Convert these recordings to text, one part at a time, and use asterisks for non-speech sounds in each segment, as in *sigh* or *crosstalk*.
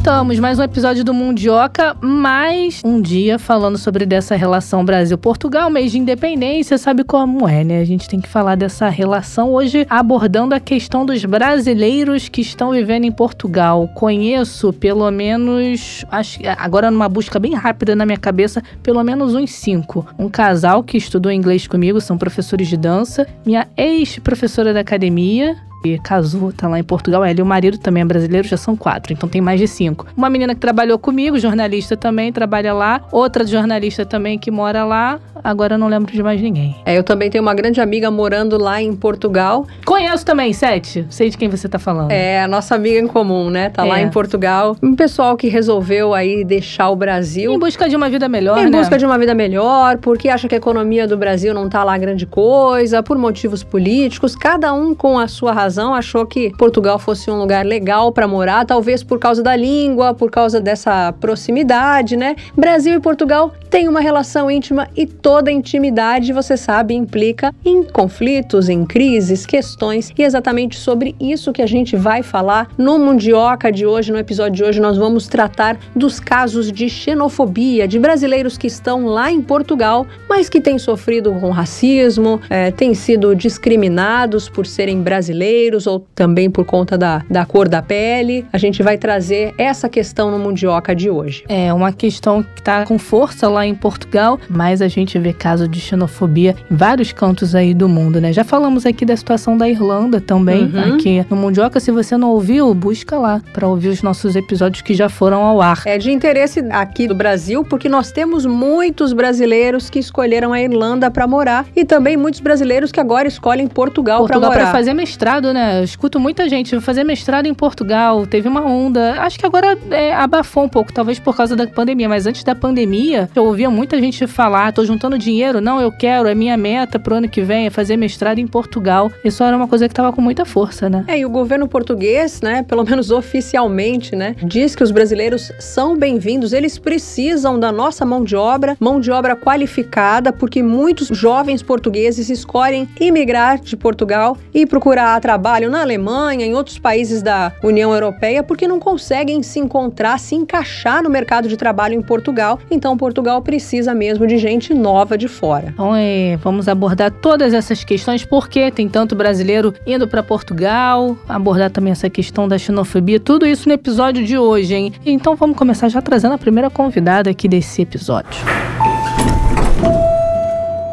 Estamos, mais um episódio do Mundioca, mais um dia falando sobre dessa relação Brasil-Portugal, mês de independência, sabe como é, né? A gente tem que falar dessa relação hoje abordando a questão dos brasileiros que estão vivendo em Portugal. Conheço pelo menos, acho, agora numa busca bem rápida na minha cabeça, pelo menos uns cinco. Um casal que estudou inglês comigo, são professores de dança, minha ex-professora da academia, e casou, tá lá em Portugal. Ela e o marido também é brasileiro, já são quatro, então tem mais de cinco. Uma menina que trabalhou comigo, jornalista também, trabalha lá. Outra jornalista também que mora lá. Agora eu não lembro de mais ninguém. É, eu também tenho uma grande amiga morando lá em Portugal. Conheço também, Sete. Sei de quem você tá falando. É, a nossa amiga em comum, né? Tá é. lá em Portugal. Um pessoal que resolveu aí deixar o Brasil. Em busca de uma vida melhor, em né? Em busca de uma vida melhor, porque acha que a economia do Brasil não tá lá grande coisa, por motivos políticos, cada um com a sua razão achou que Portugal fosse um lugar legal para morar, talvez por causa da língua, por causa dessa proximidade, né? Brasil e Portugal têm uma relação íntima e toda intimidade, você sabe, implica em conflitos, em crises, questões, e é exatamente sobre isso que a gente vai falar no Mundioca de hoje. No episódio de hoje, nós vamos tratar dos casos de xenofobia de brasileiros que estão lá em Portugal, mas que têm sofrido com racismo, é, têm sido discriminados por serem brasileiros brasileiros ou também por conta da, da cor da pele. A gente vai trazer essa questão no Mundioca de hoje. É uma questão que está com força lá em Portugal, mas a gente vê caso de xenofobia em vários cantos aí do mundo, né? Já falamos aqui da situação da Irlanda também, uhum. aqui no Mundioca. Se você não ouviu, busca lá para ouvir os nossos episódios que já foram ao ar. É de interesse aqui do Brasil, porque nós temos muitos brasileiros que escolheram a Irlanda para morar e também muitos brasileiros que agora escolhem Portugal, para morar. Portugal para fazer mestrado, né? Eu escuto muita gente fazer mestrado em Portugal, teve uma onda. Acho que agora é, abafou um pouco, talvez por causa da pandemia, mas antes da pandemia, eu ouvia muita gente falar: tô juntando dinheiro, não, eu quero, é minha meta pro ano que vem, é fazer mestrado em Portugal. Isso era uma coisa que tava com muita força, né? É, e o governo português, né, pelo menos oficialmente, né, diz que os brasileiros são bem-vindos, eles precisam da nossa mão de obra, mão de obra qualificada, porque muitos jovens portugueses escolhem imigrar de Portugal e procurar trabalho trabalho na Alemanha, em outros países da União Europeia, porque não conseguem se encontrar, se encaixar no mercado de trabalho em Portugal. Então, Portugal precisa mesmo de gente nova de fora. Então, é, vamos abordar todas essas questões, porque tem tanto brasileiro indo para Portugal, abordar também essa questão da xenofobia, tudo isso no episódio de hoje, hein? Então, vamos começar já trazendo a primeira convidada aqui desse episódio.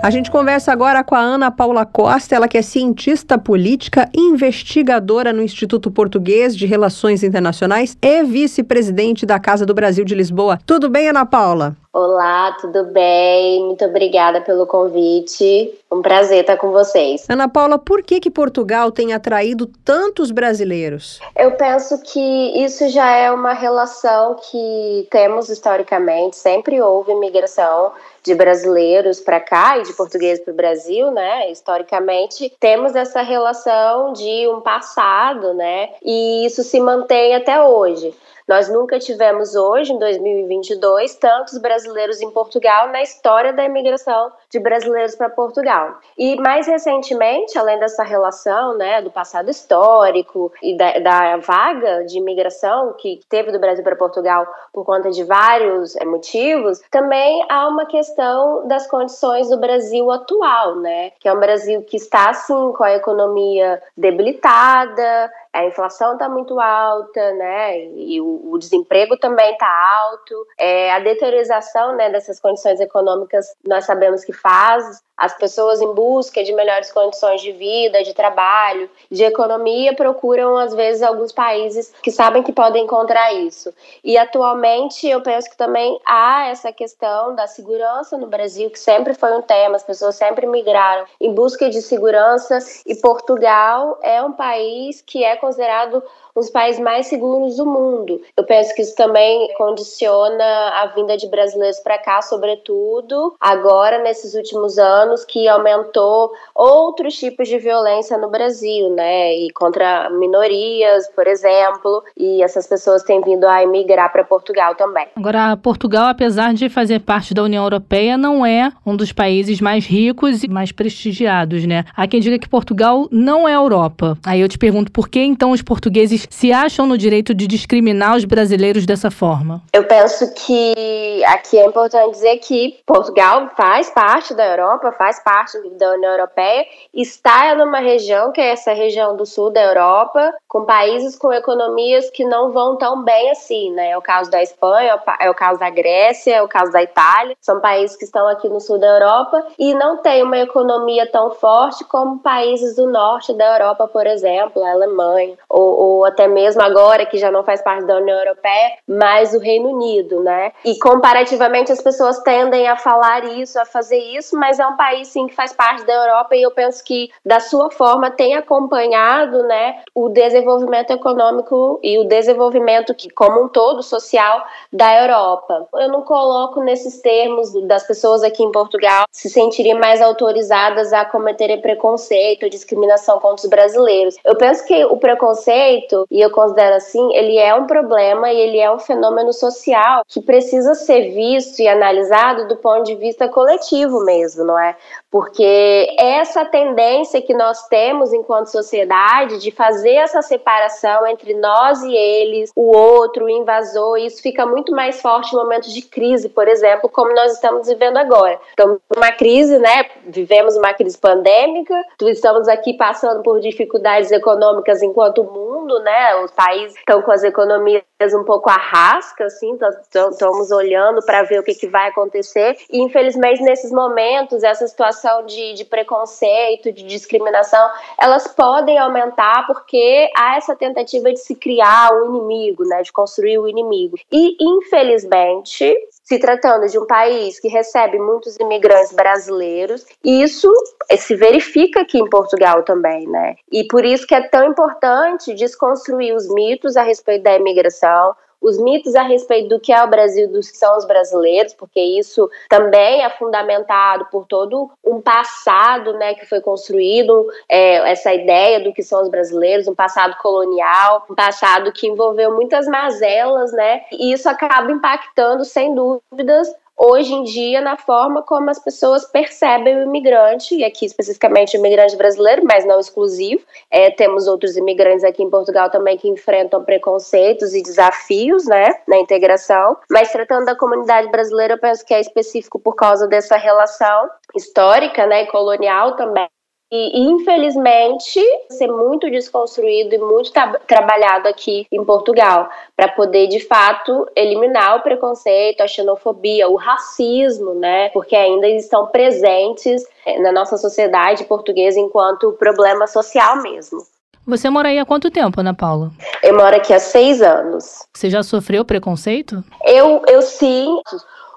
A gente conversa agora com a Ana Paula Costa, ela que é cientista política, investigadora no Instituto Português de Relações Internacionais e vice-presidente da Casa do Brasil de Lisboa. Tudo bem, Ana Paula? Olá, tudo bem? Muito obrigada pelo convite. Um prazer estar com vocês. Ana Paula, por que que Portugal tem atraído tantos brasileiros? Eu penso que isso já é uma relação que temos historicamente, sempre houve migração de brasileiros para cá e de portugueses para o Brasil, né? Historicamente, temos essa relação de um passado, né? E isso se mantém até hoje. Nós nunca tivemos hoje, em 2022, tantos brasileiros em Portugal na história da imigração de brasileiros para Portugal. E mais recentemente, além dessa relação né, do passado histórico e da, da vaga de imigração que teve do Brasil para Portugal por conta de vários é, motivos, também há uma questão das condições do Brasil atual, né? Que é um Brasil que está, assim, com a economia debilitada, a inflação está muito alta, né? E o, o desemprego também está alto. É, a deteriorização né, dessas condições econômicas nós sabemos que faz as pessoas em busca de melhores condições de vida, de trabalho, de economia procuram às vezes alguns países que sabem que podem encontrar isso. E atualmente eu penso que também há essa questão da segurança no Brasil, que sempre foi um tema, as pessoas sempre migraram em busca de segurança e Portugal é um país que é considerado os países mais seguros do mundo. Eu penso que isso também condiciona a vinda de brasileiros para cá, sobretudo agora nesses últimos anos que aumentou outros tipos de violência no Brasil, né? E contra minorias, por exemplo, e essas pessoas têm vindo a emigrar para Portugal também. Agora, Portugal, apesar de fazer parte da União Europeia, não é um dos países mais ricos e mais prestigiados, né? Há quem diga que Portugal não é Europa. Aí eu te pergunto, por que então os portugueses se acham no direito de discriminar os brasileiros dessa forma? Eu penso que aqui é importante dizer que Portugal faz parte da Europa, faz parte da União Europeia, está numa região que é essa região do sul da Europa, com países com economias que não vão tão bem assim, né? É o caso da Espanha, é o caso da Grécia, é o caso da Itália, são países que estão aqui no sul da Europa e não tem uma economia tão forte como países do norte da Europa, por exemplo, a Alemanha, ou, ou até mesmo agora que já não faz parte da União Europeia, mas o Reino Unido, né? E comparativamente as pessoas tendem a falar isso, a fazer isso, mas é um país sim que faz parte da Europa e eu penso que da sua forma tem acompanhado, né, o desenvolvimento econômico e o desenvolvimento que como um todo social da Europa. Eu não coloco nesses termos das pessoas aqui em Portugal se sentirem mais autorizadas a cometerem preconceito, discriminação contra os brasileiros. Eu penso que o preconceito, e eu considero assim, ele é um problema e ele é um fenômeno social que precisa ser visto e analisado do ponto de vista coletivo mesmo, não é? Porque essa tendência que nós temos enquanto sociedade de fazer essa separação entre nós e eles, o outro, o invasor, isso fica muito mais forte em momentos de crise, por exemplo, como nós estamos vivendo agora. Então, uma crise, né? Vivemos uma crise pandêmica, estamos aqui passando por dificuldades econômicas enquanto mundo, né? Os países estão com as economias um pouco arrascas, assim, estamos olhando para ver o que, que vai acontecer. E, infelizmente, nesses momentos, essa situação de, de preconceito, de discriminação, elas podem aumentar porque há essa tentativa de se criar um inimigo, né? De construir o um inimigo. E, infelizmente, se tratando de um país que recebe muitos imigrantes brasileiros, isso se verifica aqui em Portugal também, né? E por isso que é tão importante desconstruir os mitos a respeito da imigração, os mitos a respeito do que é o Brasil, dos que são os brasileiros, porque isso também é fundamentado por todo um passado, né, que foi construído, é, essa ideia do que são os brasileiros, um passado colonial, um passado que envolveu muitas mazelas, né, e isso acaba impactando, sem dúvidas, hoje em dia na forma como as pessoas percebem o imigrante, e aqui especificamente o imigrante brasileiro, mas não exclusivo. É, temos outros imigrantes aqui em Portugal também que enfrentam preconceitos e desafios né, na integração, mas tratando da comunidade brasileira, eu penso que é específico por causa dessa relação histórica né, e colonial também e, infelizmente, ser muito desconstruído e muito tra trabalhado aqui em Portugal, para poder, de fato, eliminar o preconceito, a xenofobia, o racismo, né? Porque ainda estão presentes eh, na nossa sociedade portuguesa enquanto problema social mesmo. Você mora aí há quanto tempo, Ana Paula? Eu moro aqui há seis anos. Você já sofreu preconceito? Eu, eu sim.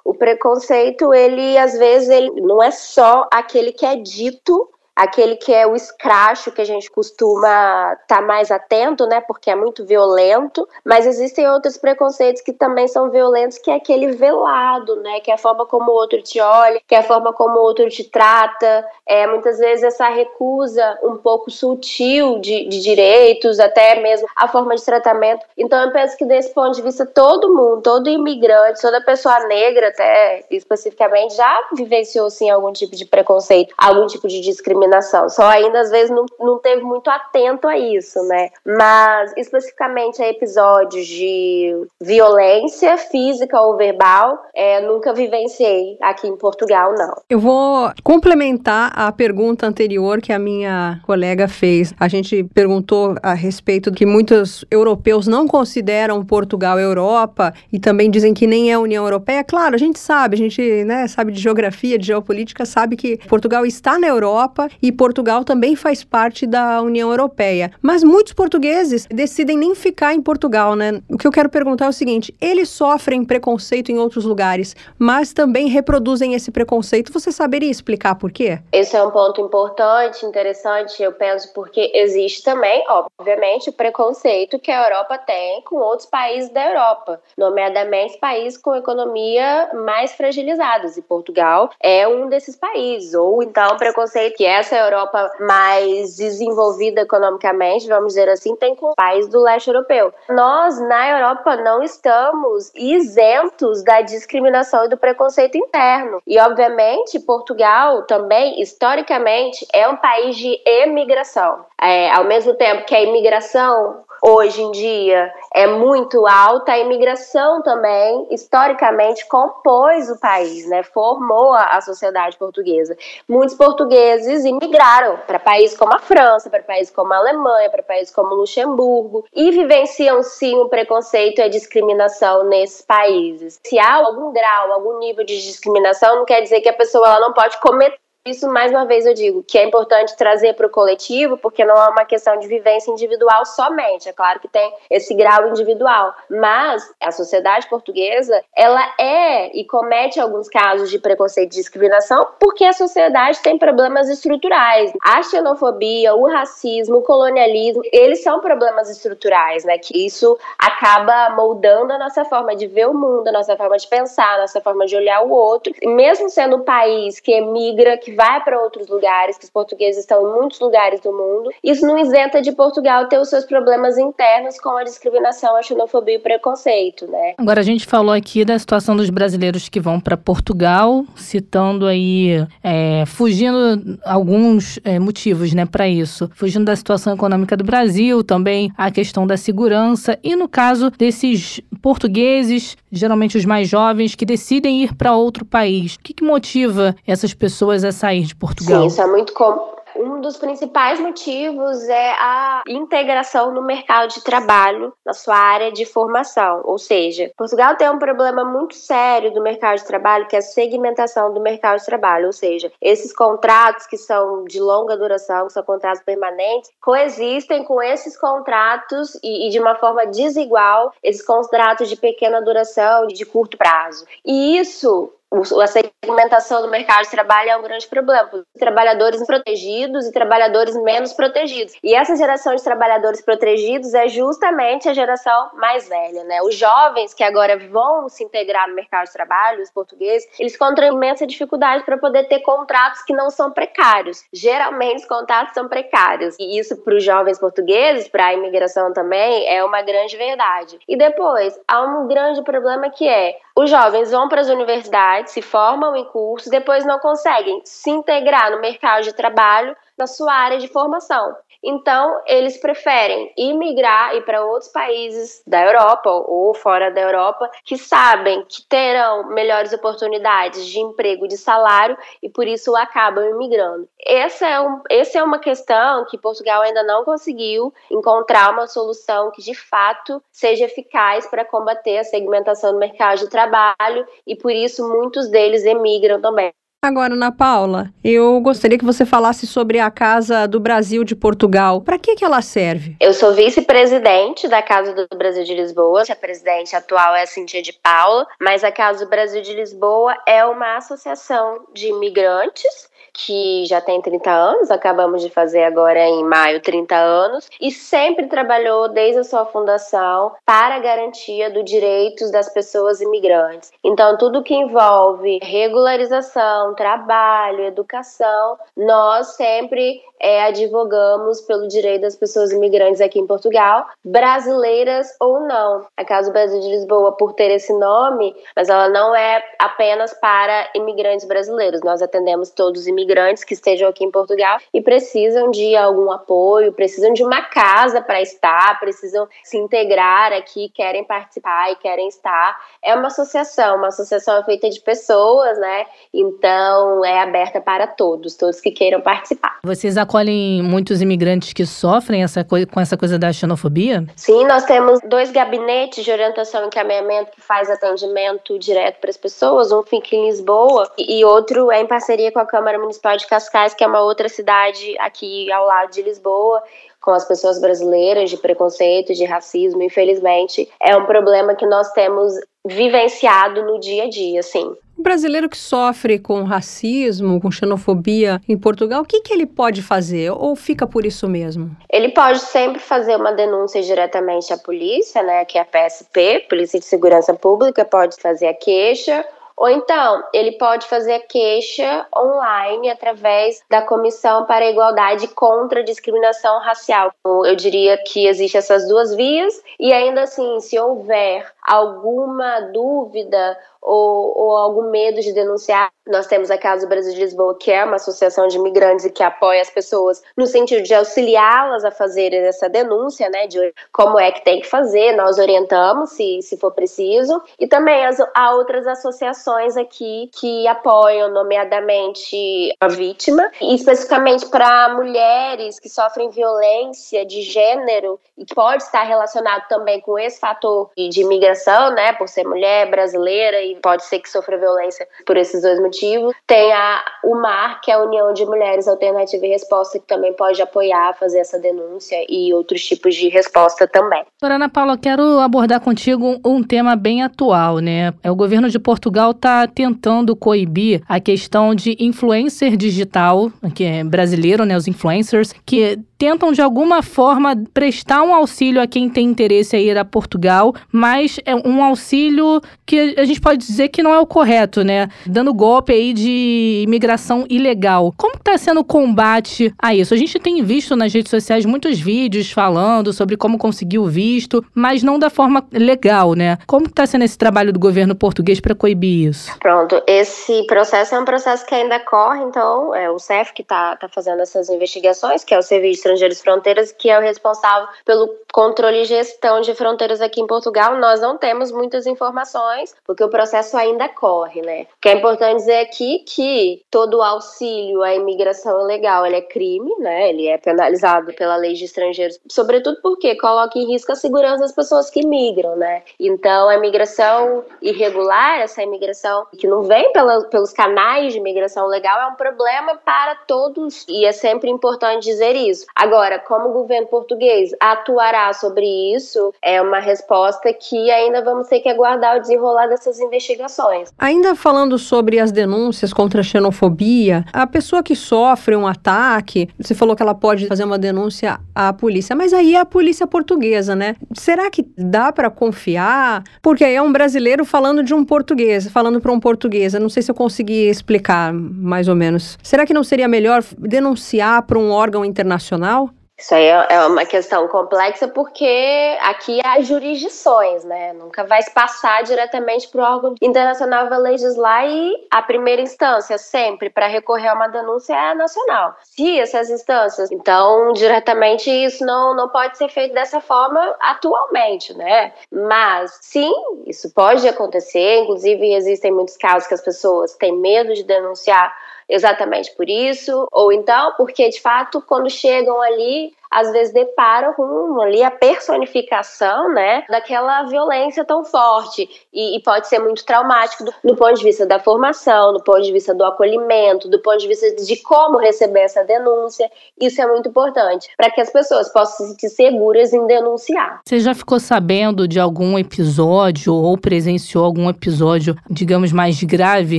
O preconceito, ele às vezes ele não é só aquele que é dito aquele que é o escracho, que a gente costuma estar tá mais atento, né, porque é muito violento, mas existem outros preconceitos que também são violentos, que é aquele velado, né, que é a forma como o outro te olha, que é a forma como o outro te trata, é muitas vezes essa recusa um pouco sutil de, de direitos, até mesmo a forma de tratamento. Então eu penso que desse ponto de vista todo mundo, todo imigrante, toda pessoa negra até especificamente já vivenciou sim algum tipo de preconceito, algum tipo de discriminação discriminação. Só ainda às vezes não, não teve muito atento a isso, né? Mas especificamente a episódios de violência física ou verbal, é, nunca vivenciei aqui em Portugal, não. Eu vou complementar a pergunta anterior que a minha colega fez. A gente perguntou a respeito que muitos europeus não consideram Portugal Europa e também dizem que nem é União Europeia. Claro, a gente sabe, a gente né, sabe de geografia, de geopolítica, sabe que Portugal está na Europa e Portugal também faz parte da União Europeia. Mas muitos portugueses decidem nem ficar em Portugal, né? O que eu quero perguntar é o seguinte: eles sofrem preconceito em outros lugares, mas também reproduzem esse preconceito. Você saberia explicar por quê? Esse é um ponto importante, interessante, eu penso, porque existe também, obviamente, o preconceito que a Europa tem com outros países da Europa, nomeadamente países com economia mais fragilizadas, e Portugal é um desses países, ou então preconceito que essa Europa mais desenvolvida economicamente, vamos dizer assim, tem com países do leste europeu. Nós, na Europa, não estamos isentos da discriminação e do preconceito interno. E, obviamente, Portugal também, historicamente, é um país de emigração. É, ao mesmo tempo que a imigração hoje em dia é muito alta, a imigração também, historicamente, compôs o país, né? formou a, sociedade portuguesa. Muitos portugueses imigraram para países como a França, para países como a Alemanha, para países como Luxemburgo, e vivenciam sim o preconceito e a discriminação nesses países. Se há algum grau, algum nível de discriminação, não quer dizer que a pessoa ela não pode cometer isso, mais uma vez, eu digo que é importante trazer para o coletivo, porque não é uma questão de vivência individual somente. É claro que tem esse grau individual, mas a sociedade portuguesa, ela é e comete alguns casos de preconceito e discriminação porque a sociedade tem problemas estruturais. A xenofobia, o racismo, o colonialismo, eles são problemas estruturais, né? Que isso acaba moldando a nossa forma de ver o mundo, a nossa forma de pensar, a nossa forma de olhar o outro. Mesmo sendo um país que emigra, que vai para outros lugares, que os portugueses estão em muitos lugares do mundo. Isso não isenta de Portugal ter os seus problemas internos com a discriminação, a xenofobia e o preconceito, né? Agora a gente falou aqui da situação dos brasileiros que vão para Portugal, citando aí, é, fugindo alguns é, motivos, né, para isso, fugindo da situação econômica do Brasil, também a questão da segurança e no caso desses portugueses, geralmente os mais jovens, que decidem ir para outro país. O que, que motiva essas pessoas a sair de Portugal? Sim, isso é muito comum. Um dos principais motivos é a integração no mercado de trabalho, na sua área de formação. Ou seja, Portugal tem um problema muito sério do mercado de trabalho, que é a segmentação do mercado de trabalho. Ou seja, esses contratos que são de longa duração, que são contratos permanentes, coexistem com esses contratos e, e de uma forma desigual, esses contratos de pequena duração e de curto prazo. E isso a segmentação do mercado de trabalho é um grande problema. Trabalhadores protegidos e trabalhadores menos protegidos. E essa geração de trabalhadores protegidos é justamente a geração mais velha, né? Os jovens que agora vão se integrar no mercado de trabalho, os portugueses, eles encontram imensa dificuldade para poder ter contratos que não são precários. Geralmente os contratos são precários. E isso para os jovens portugueses, para a imigração também, é uma grande verdade. E depois, há um grande problema que é os jovens vão para as universidades, se formam em cursos, depois não conseguem se integrar no mercado de trabalho na sua área de formação. Então, eles preferem imigrar e para outros países da Europa ou fora da Europa que sabem que terão melhores oportunidades de emprego, de salário e por isso acabam imigrando. Essa é, um, essa é uma questão que Portugal ainda não conseguiu encontrar uma solução que de fato seja eficaz para combater a segmentação do mercado de trabalho e por isso muitos deles emigram também. Agora, Ana Paula, eu gostaria que você falasse sobre a Casa do Brasil de Portugal. Para que, que ela serve? Eu sou vice-presidente da Casa do Brasil de Lisboa. A presidente atual é a Cintia de Paula, mas a Casa do Brasil de Lisboa é uma associação de imigrantes que já tem 30 anos, acabamos de fazer agora em maio 30 anos, e sempre trabalhou desde a sua fundação para a garantia dos direitos das pessoas imigrantes. Então, tudo que envolve regularização, trabalho, educação, nós sempre é, advogamos pelo direito das pessoas imigrantes aqui em Portugal, brasileiras ou não. A Casa Brasil de Lisboa, por ter esse nome, mas ela não é apenas para imigrantes brasileiros. Nós atendemos todos os imigrantes que estejam aqui em Portugal e precisam de algum apoio, precisam de uma casa para estar, precisam se integrar aqui, querem participar e querem estar. É uma associação, uma associação é feita de pessoas, né? Então, Então, é aberta para todos, todos que queiram participar. Vocês acolhem muitos imigrantes que sofrem essa com essa coisa da xenofobia? Sim, nós temos dois gabinetes de orientação e encaminhamento que faz atendimento direto para as pessoas. Um fica em Lisboa e outro é em parceria com a Câmara Municipal de Cascais, que é uma outra cidade aqui ao lado de Lisboa com as pessoas brasileiras de preconceito, de racismo, infelizmente, é um problema que nós temos vivenciado no dia a dia, sim. O brasileiro que sofre com racismo, com xenofobia em Portugal, o que, que ele pode fazer? Ou fica por isso mesmo? Ele pode sempre fazer uma denúncia diretamente à polícia, né, que é a PSP, Polícia de Segurança Pública, pode fazer a queixa ou então, ele pode fazer a queixa online através da Comissão para a Igualdade contra a Discriminação Racial. Eu diria que existem essas duas vias, e ainda assim, se houver alguma dúvida ou, ou, algum medo de denunciar. Nós temos a Casa do Brasil de Lisboa, que é uma associação de imigrantes e que apoia as pessoas no sentido de auxiliá-las a fazer essa denúncia, né, de como é que tem que fazer, nós orientamos se, se for preciso. E também as, há outras associações aqui que apoiam, nomeadamente a vítima, e especificamente para mulheres que sofrem violência de gênero e que pode estar relacionado também com esse fator de imigração, né, por ser mulher brasileira e pode ser que sofra violência por esses dois motivos. Tem a UMAR, que é a União de Mulheres Alternativa e Resposta, que também pode apoiar, fazer essa denúncia e outros tipos de resposta também. Ana Paula, quero abordar contigo um tema bem atual, né? É o governo de Portugal está tentando coibir a questão de influencer digital, que é brasileiro, né? Os influencers, que tentam de alguma forma prestar um auxílio a quem tem interesse em ir a Portugal, mas é um auxílio que a gente pode dizer que não é o correto, né? Dando golpe aí de imigração ilegal. Como está sendo o combate a isso? A gente tem visto nas redes sociais muitos vídeos falando sobre como conseguir o visto, mas não da forma legal, né? Como está sendo esse trabalho do governo português para coibir isso? Pronto, esse processo é um processo que ainda corre, então é o CEF que está tá fazendo essas investigações, que é o Serviço Estrangeiros e Fronteiras, que é o responsável pelo controle e gestão de fronteiras aqui em Portugal. Nós não temos muitas informações, porque o processo ainda corre, né? O que é importante dizer aqui que todo auxílio à imigração ilegal ele é crime, né? Ele é penalizado pela lei de estrangeiros, sobretudo porque coloca em risco a segurança das pessoas que migram, né? Então, a imigração irregular, essa imigração que não vem pela, pelos canais de imigração legal, é um problema para todos e é sempre importante dizer isso. Agora, como o governo português atuará sobre isso, é uma resposta que ainda vamos ter que aguardar o desenrolar dessas investigações. Ainda falando sobre as denúncias contra a xenofobia, a pessoa que sofre um ataque, você falou que ela pode fazer uma denúncia à polícia, mas aí é a polícia portuguesa, né? Será que dá para confiar? Porque aí é um brasileiro falando de um português, falando para um português. Eu não sei se eu consegui explicar mais ou menos. Será que não seria melhor denunciar para um órgão internacional? Isso aí é, é uma questão complexa porque aqui há jurisdições, né? Nunca vai se passar diretamente para o órgão internacional vai legislar e a primeira instância sempre para recorrer a uma denúncia é a nacional. Se essas instâncias, então diretamente isso não, não pode ser feito dessa forma atualmente, né? Mas sim, isso pode acontecer. Inclusive existem muitos casos que as pessoas têm medo de denunciar exatamente por isso, ou então porque de fato quando chegam ali às vezes deparam com ali a personificação, né, daquela violência tão forte e, e pode ser muito traumático do, do, ponto de vista da formação, do ponto de vista do acolhimento, do ponto de vista de como receber essa denúncia. Isso é muito importante para que as pessoas possam se sentir seguras em denunciar. Você já ficou sabendo de algum episódio ou presenciou algum episódio, digamos, mais grave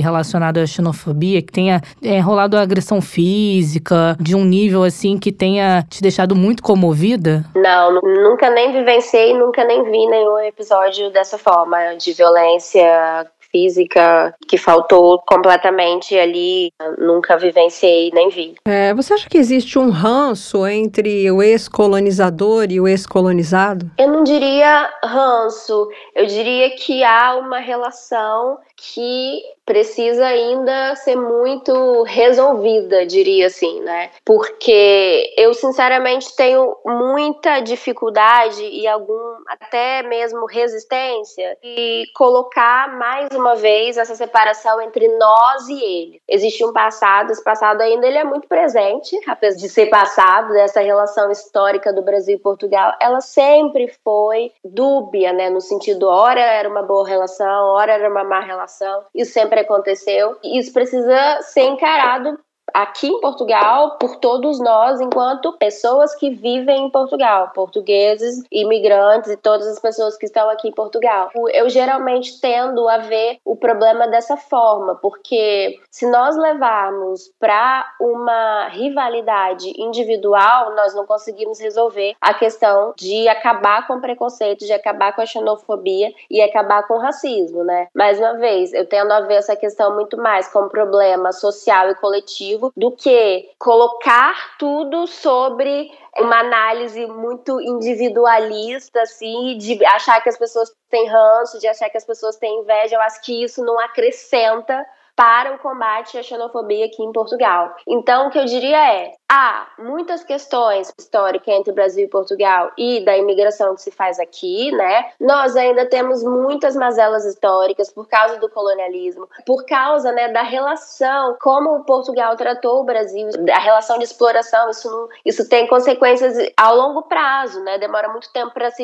relacionado à xenofobia, que tenha é, rolado agressão física, de um nível assim que tenha te deixado muito comovida? Não, nunca nem vivenciei, nunca nem vi nenhum episódio dessa forma de violência física que faltou completamente ali, nunca vivenciei nem vi. É, você acha que existe um ranço entre o ex-colonizador e o ex-colonizado? Eu não diria ranço, eu diria que há uma relação que precisa ainda ser muito resolvida, diria assim, né? Porque eu sinceramente tenho muita dificuldade e algum até mesmo resistência e colocar mais uma vez essa separação entre nós e ele. Existe um passado, esse passado ainda ele é muito presente, apesar de ser passado dessa relação histórica do Brasil e Portugal, ela sempre foi dúbia, né, no sentido ora era uma boa relação, ora era uma má relação. Isso sempre aconteceu. E isso precisa ser encarado aqui em Portugal por todos nós, enquanto pessoas que vivem em Portugal, portugueses, imigrantes e todas as pessoas que estão aqui em Portugal. Eu geralmente tendo a ver o problema dessa forma, porque se nós levarmos para uma rivalidade individual, nós não conseguimos resolver a questão de acabar com o preconceito, de acabar com a xenofobia e acabar com o racismo, né? Mais uma vez, eu tendo a ver essa questão muito mais como problema social e coletivo do que colocar tudo sobre uma análise muito individualista, assim, de achar que as pessoas têm ranço, de achar que as pessoas têm inveja. Eu acho que isso não acrescenta para o combate à xenofobia aqui em Portugal. Então, o que eu diria é: há muitas questões históricas entre Brasil e Portugal e da imigração que se faz aqui, né? Nós ainda temos muitas mazelas históricas por causa do colonialismo, por causa, né, da relação como Portugal tratou o Brasil, a relação de exploração, isso não, isso tem consequências ao longo prazo, né? Demora muito tempo para se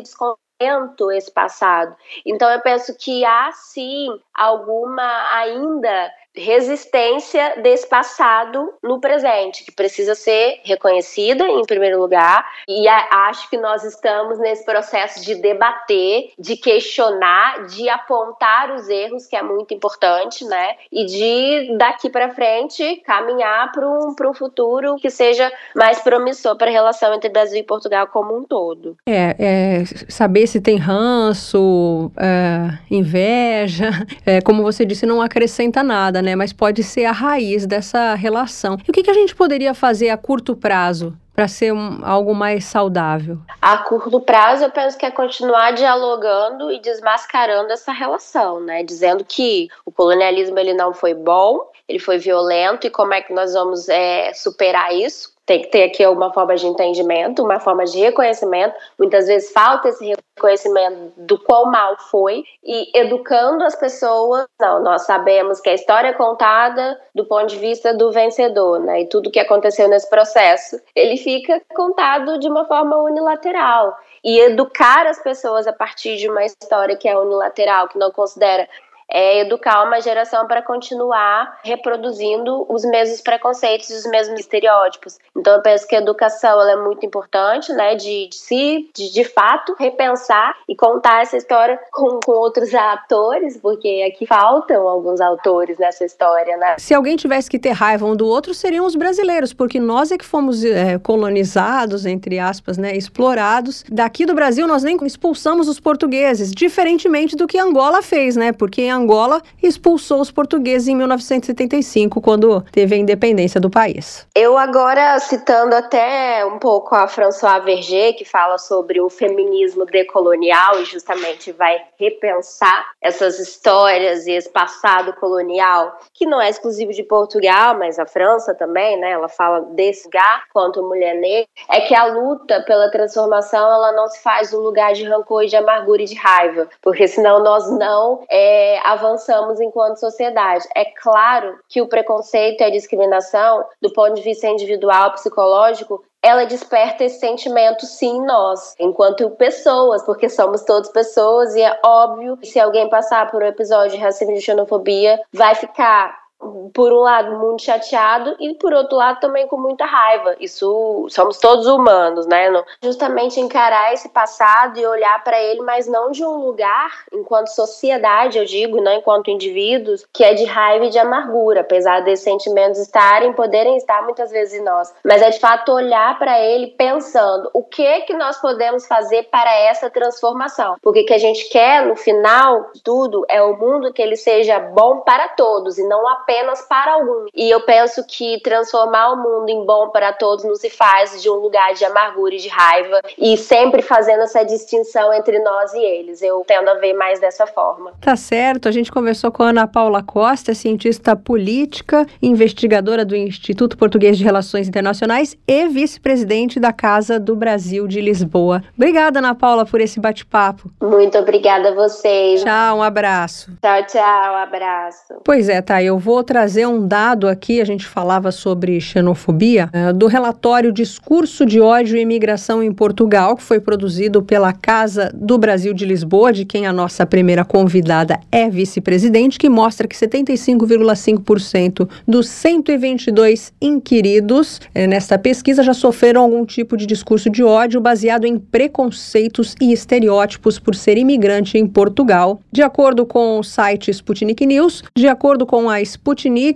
descobrir esse passado. Então eu penso que há sim alguma ainda resistência desse passado no presente, que precisa ser reconhecida em primeiro lugar, e acho que nós estamos nesse processo de debater, de questionar, de apontar os erros, que é muito importante, né? E de daqui para frente caminhar para um, um futuro que seja mais promissor para a relação entre Brasil e Portugal como um todo. É, é saber se tem ranço, é, inveja, *laughs* é, como você disse, não acrescenta nada, né? Mas pode ser a raiz dessa relação. E o que, que a gente poderia fazer a curto prazo para ser um, algo mais saudável? A curto prazo, eu penso que é continuar dialogando e desmascarando essa relação, né? Dizendo que o colonialismo ele não foi bom, ele foi violento e como é que nós vamos é, superar isso? Tem que ter aqui uma forma de entendimento, uma forma de reconhecimento. Muitas vezes falta esse reconhecimento do quão mal foi e educando as pessoas. Não, nós sabemos que a história é contada do ponto de vista do vencedor, né? E tudo que aconteceu nesse processo, ele fica contado de uma forma unilateral. E educar as pessoas a partir de uma história que é unilateral, que não considera é educar uma geração para continuar reproduzindo os mesmos preconceitos e os mesmos estereótipos. Então eu penso que a educação é muito importante, né, de, de se, de, de fato, repensar e contar essa história com, com outros atores, porque aqui faltam alguns autores nessa história, né. Se alguém tivesse que ter raiva um do outro, seriam os brasileiros, porque nós é que fomos é, colonizados, entre aspas, né, explorados. Daqui do Brasil nós nem expulsamos os portugueses, diferentemente do que Angola fez, né, porque Angola expulsou os portugueses em 1975, quando teve a independência do país. Eu agora, citando até um pouco a François Verger, que fala sobre o feminismo decolonial e justamente vai repensar essas histórias e esse passado colonial, que não é exclusivo de Portugal, mas a França também, né? Ela fala desse lugar quanto mulher negra, é que a luta pela transformação ela não se faz no lugar de rancor e de amargura e de raiva, porque senão nós não é, avançamos enquanto sociedade. É claro que o preconceito e a discriminação, do ponto de vista individual, psicológico, ela desperta esse sentimento sim em nós, enquanto pessoas, porque somos todos pessoas e é óbvio que se alguém passar por um episódio de racismo e xenofobia, vai ficar por um lado, muito chateado e por outro lado também com muita raiva. Isso somos todos humanos, né? Justamente encarar esse passado e olhar para ele, mas não de um lugar, enquanto sociedade, eu digo, não enquanto indivíduos, que é de raiva e de amargura, apesar desses sentimentos estarem, poderem estar muitas vezes em nós. Mas é de fato olhar para ele pensando o que que nós podemos fazer para essa transformação. Porque o que a gente quer no final de tudo é o mundo que ele seja bom para todos e não apenas apenas para alguns. E eu penso que transformar o mundo em bom para todos nos faz de um lugar de amargura e de raiva e sempre fazendo essa distinção entre nós e eles. Eu tendo a ver mais dessa forma. Tá certo. A gente conversou com a Ana Paula Costa, cientista política, investigadora do Instituto Português de Relações Internacionais e vice-presidente da Casa do Brasil de Lisboa. Obrigada, Ana Paula, por esse bate-papo. Muito obrigada a vocês. Tchau, um abraço. Tchau, tchau, um abraço. Pois é, tá. Eu vou trazer um dado aqui. A gente falava sobre xenofobia, eh, do relatório Discurso de Ódio e Imigração em Portugal, que foi produzido pela Casa do Brasil de Lisboa, de quem a nossa primeira convidada é vice-presidente, que mostra que 75,5% dos 122 inquiridos eh, nesta pesquisa já sofreram algum tipo de discurso de ódio baseado em preconceitos e estereótipos por ser imigrante em Portugal. De acordo com o site Sputnik News, de acordo com a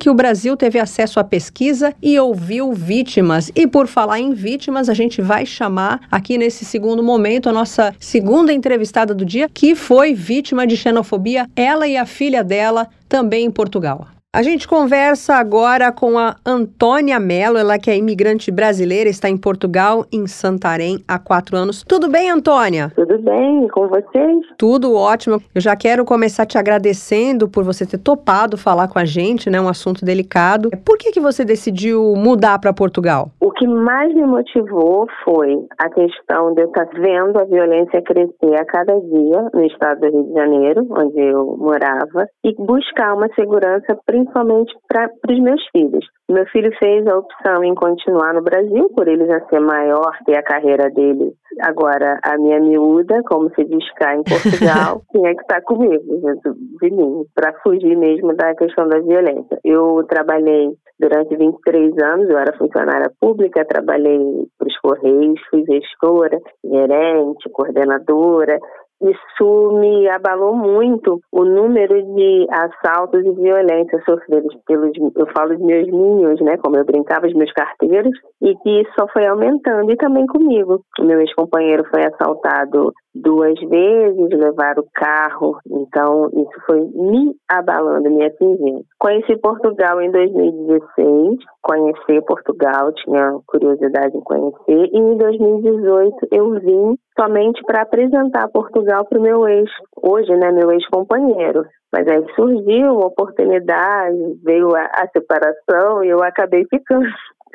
o Brasil teve acesso à pesquisa e ouviu vítimas. E por falar em vítimas, a gente vai chamar aqui nesse segundo momento a nossa segunda entrevistada do dia, que foi vítima de xenofobia, ela e a filha dela, também em Portugal. A gente conversa agora com a Antônia Mello, ela que é imigrante brasileira, está em Portugal, em Santarém, há quatro anos. Tudo bem, Antônia? Tudo bem, com vocês? Tudo ótimo. Eu já quero começar te agradecendo por você ter topado falar com a gente, né? Um assunto delicado. Por que, que você decidiu mudar para Portugal? O que mais me motivou foi a questão de eu estar vendo a violência crescer a cada dia no estado do Rio de Janeiro, onde eu morava, e buscar uma segurança principalmente para os meus filhos. Meu filho fez a opção em continuar no Brasil, por ele já ser maior, ter a carreira dele. Agora, a minha miúda, como se diz cá em Portugal, *laughs* tinha que estar comigo, junto de mim, para fugir mesmo da questão da violência. Eu trabalhei durante 23 anos, eu era funcionária pública, trabalhei para os Correios, fui gestora, gerente, coordenadora, isso me abalou muito o número de assaltos e violência sofridos pelos, eu falo dos meus ninhos, né, como eu brincava, os meus carteiros, e que isso só foi aumentando, e também comigo. O meu ex-companheiro foi assaltado duas vezes, levaram o carro, então isso foi me abalando, me atingindo. Conheci Portugal em 2016, conheci Portugal, tinha curiosidade em conhecer, e em 2018 eu vim somente para apresentar Portugal para o meu ex, hoje, né, meu ex-companheiro. Mas aí surgiu uma oportunidade, veio a, a separação e eu acabei ficando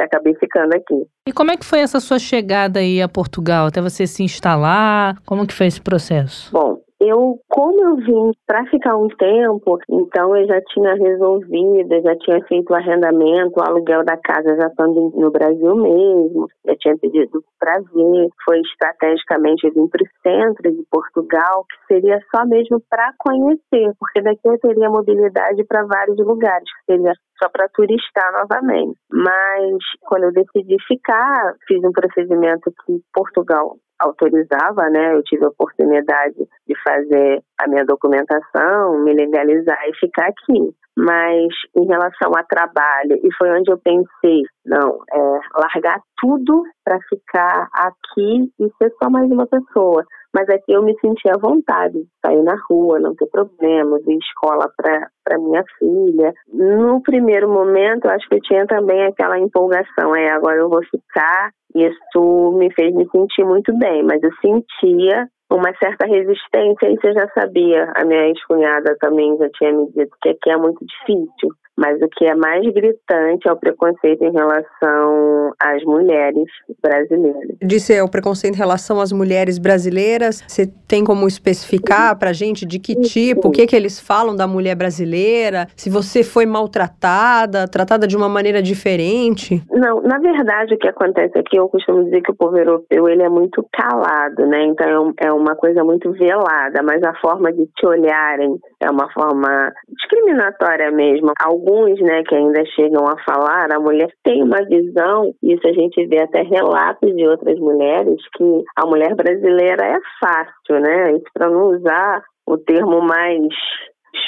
acabei ficando aqui. E como é que foi essa sua chegada aí a Portugal, até você se instalar? Como que foi esse processo? Bom, eu, como eu vim para ficar um tempo, então eu já tinha resolvido, já tinha feito o arrendamento, o aluguel da casa já estando no Brasil mesmo, já tinha pedido para vir, foi estrategicamente vir para o centro de Portugal, que seria só mesmo para conhecer, porque daqui eu teria mobilidade para vários lugares, seria só para turistar novamente. Mas quando eu decidi ficar, fiz um procedimento que Portugal autorizava, né? Eu tive a oportunidade de fazer a minha documentação, me legalizar e ficar aqui. Mas em relação a trabalho, e foi onde eu pensei, não, é largar tudo para ficar aqui e ser só mais uma pessoa. Mas aqui eu me senti à vontade de sair na rua, não ter problemas, ir escola para minha filha. No primeiro momento, eu acho que eu tinha também aquela empolgação, é, agora eu vou ficar. Isso me fez me sentir muito bem, mas eu sentia uma certa resistência, e você já sabia. A minha ex-cunhada também já tinha me dito que aqui é muito difícil. Mas o que é mais gritante é o preconceito em relação às mulheres brasileiras. Disse é o preconceito em relação às mulheres brasileiras. Você tem como especificar para gente de que tipo, o que que eles falam da mulher brasileira? Se você foi maltratada, tratada de uma maneira diferente? Não, na verdade o que acontece aqui, eu costumo dizer que o povo europeu ele é muito calado, né? Então é, é uma coisa muito velada, mas a forma de te olharem é uma forma discriminatória mesmo alguns, né, que ainda chegam a falar, a mulher tem uma visão, isso a gente vê até relatos de outras mulheres, que a mulher brasileira é fácil, né? Isso para não usar o termo mais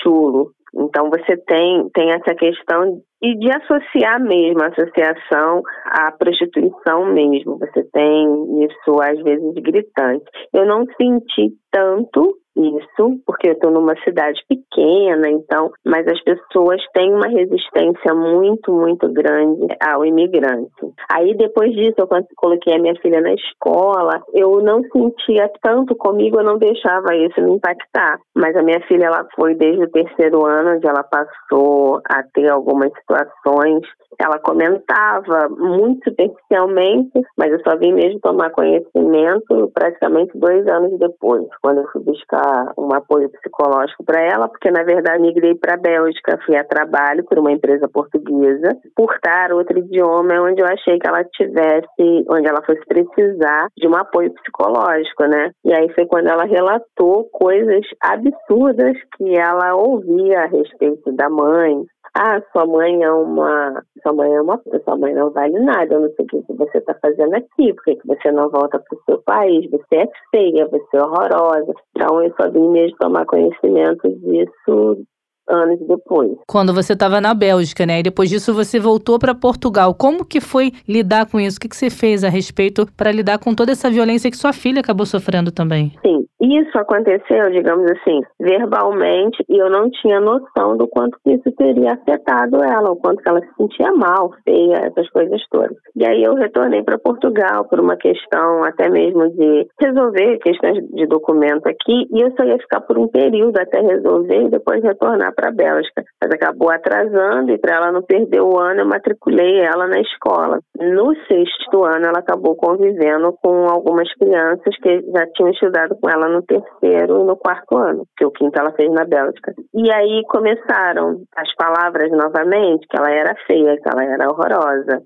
chulo. Então você tem, tem essa questão e de associar mesmo a associação à prostituição mesmo. Você tem isso às vezes gritante. Eu não senti tanto isso, porque eu estou numa cidade pequena, então, mas as pessoas têm uma resistência muito, muito grande ao imigrante. Aí depois disso, eu coloquei a minha filha na escola, eu não sentia tanto comigo, eu não deixava isso me impactar. Mas a minha filha, ela foi desde o terceiro ano, onde ela passou a ter algumas situações. Ela comentava muito superficialmente, mas eu só vim mesmo tomar conhecimento praticamente dois anos depois, quando eu fui buscar um apoio psicológico para ela, porque na verdade migrei para a Bélgica, fui a trabalho por uma empresa portuguesa, por estar outro idioma onde eu achei que ela tivesse, onde ela fosse precisar de um apoio psicológico, né? E aí foi quando ela relatou coisas absurdas que ela ouvia a respeito da mãe, ah, sua mãe é uma. Sua mãe é uma. Sua mãe não vale nada, eu não sei o que você está fazendo aqui, por que você não volta para o seu país? Você é feia, você é horrorosa. Então eu só vim mesmo tomar conhecimento disso anos depois. Quando você estava na Bélgica, né? E depois disso você voltou para Portugal. Como que foi lidar com isso? O que, que você fez a respeito para lidar com toda essa violência que sua filha acabou sofrendo também? Sim, isso aconteceu, digamos assim, verbalmente, e eu não tinha noção do quanto isso teria afetado ela, o quanto ela se sentia mal, feia, essas coisas todas. E aí eu retornei para Portugal por uma questão até mesmo de resolver questões de documento aqui, e eu só ia ficar por um período até resolver e depois retornar para a Bélgica. Mas acabou atrasando e para ela não perder o ano, eu matriculei ela na escola. No sexto ano, ela acabou convivendo com algumas crianças que já tinham estudado com ela no terceiro e no quarto ano, que o quinto ela fez na Bélgica. E aí começaram as palavras novamente, que ela era feia, que ela era horrorosa.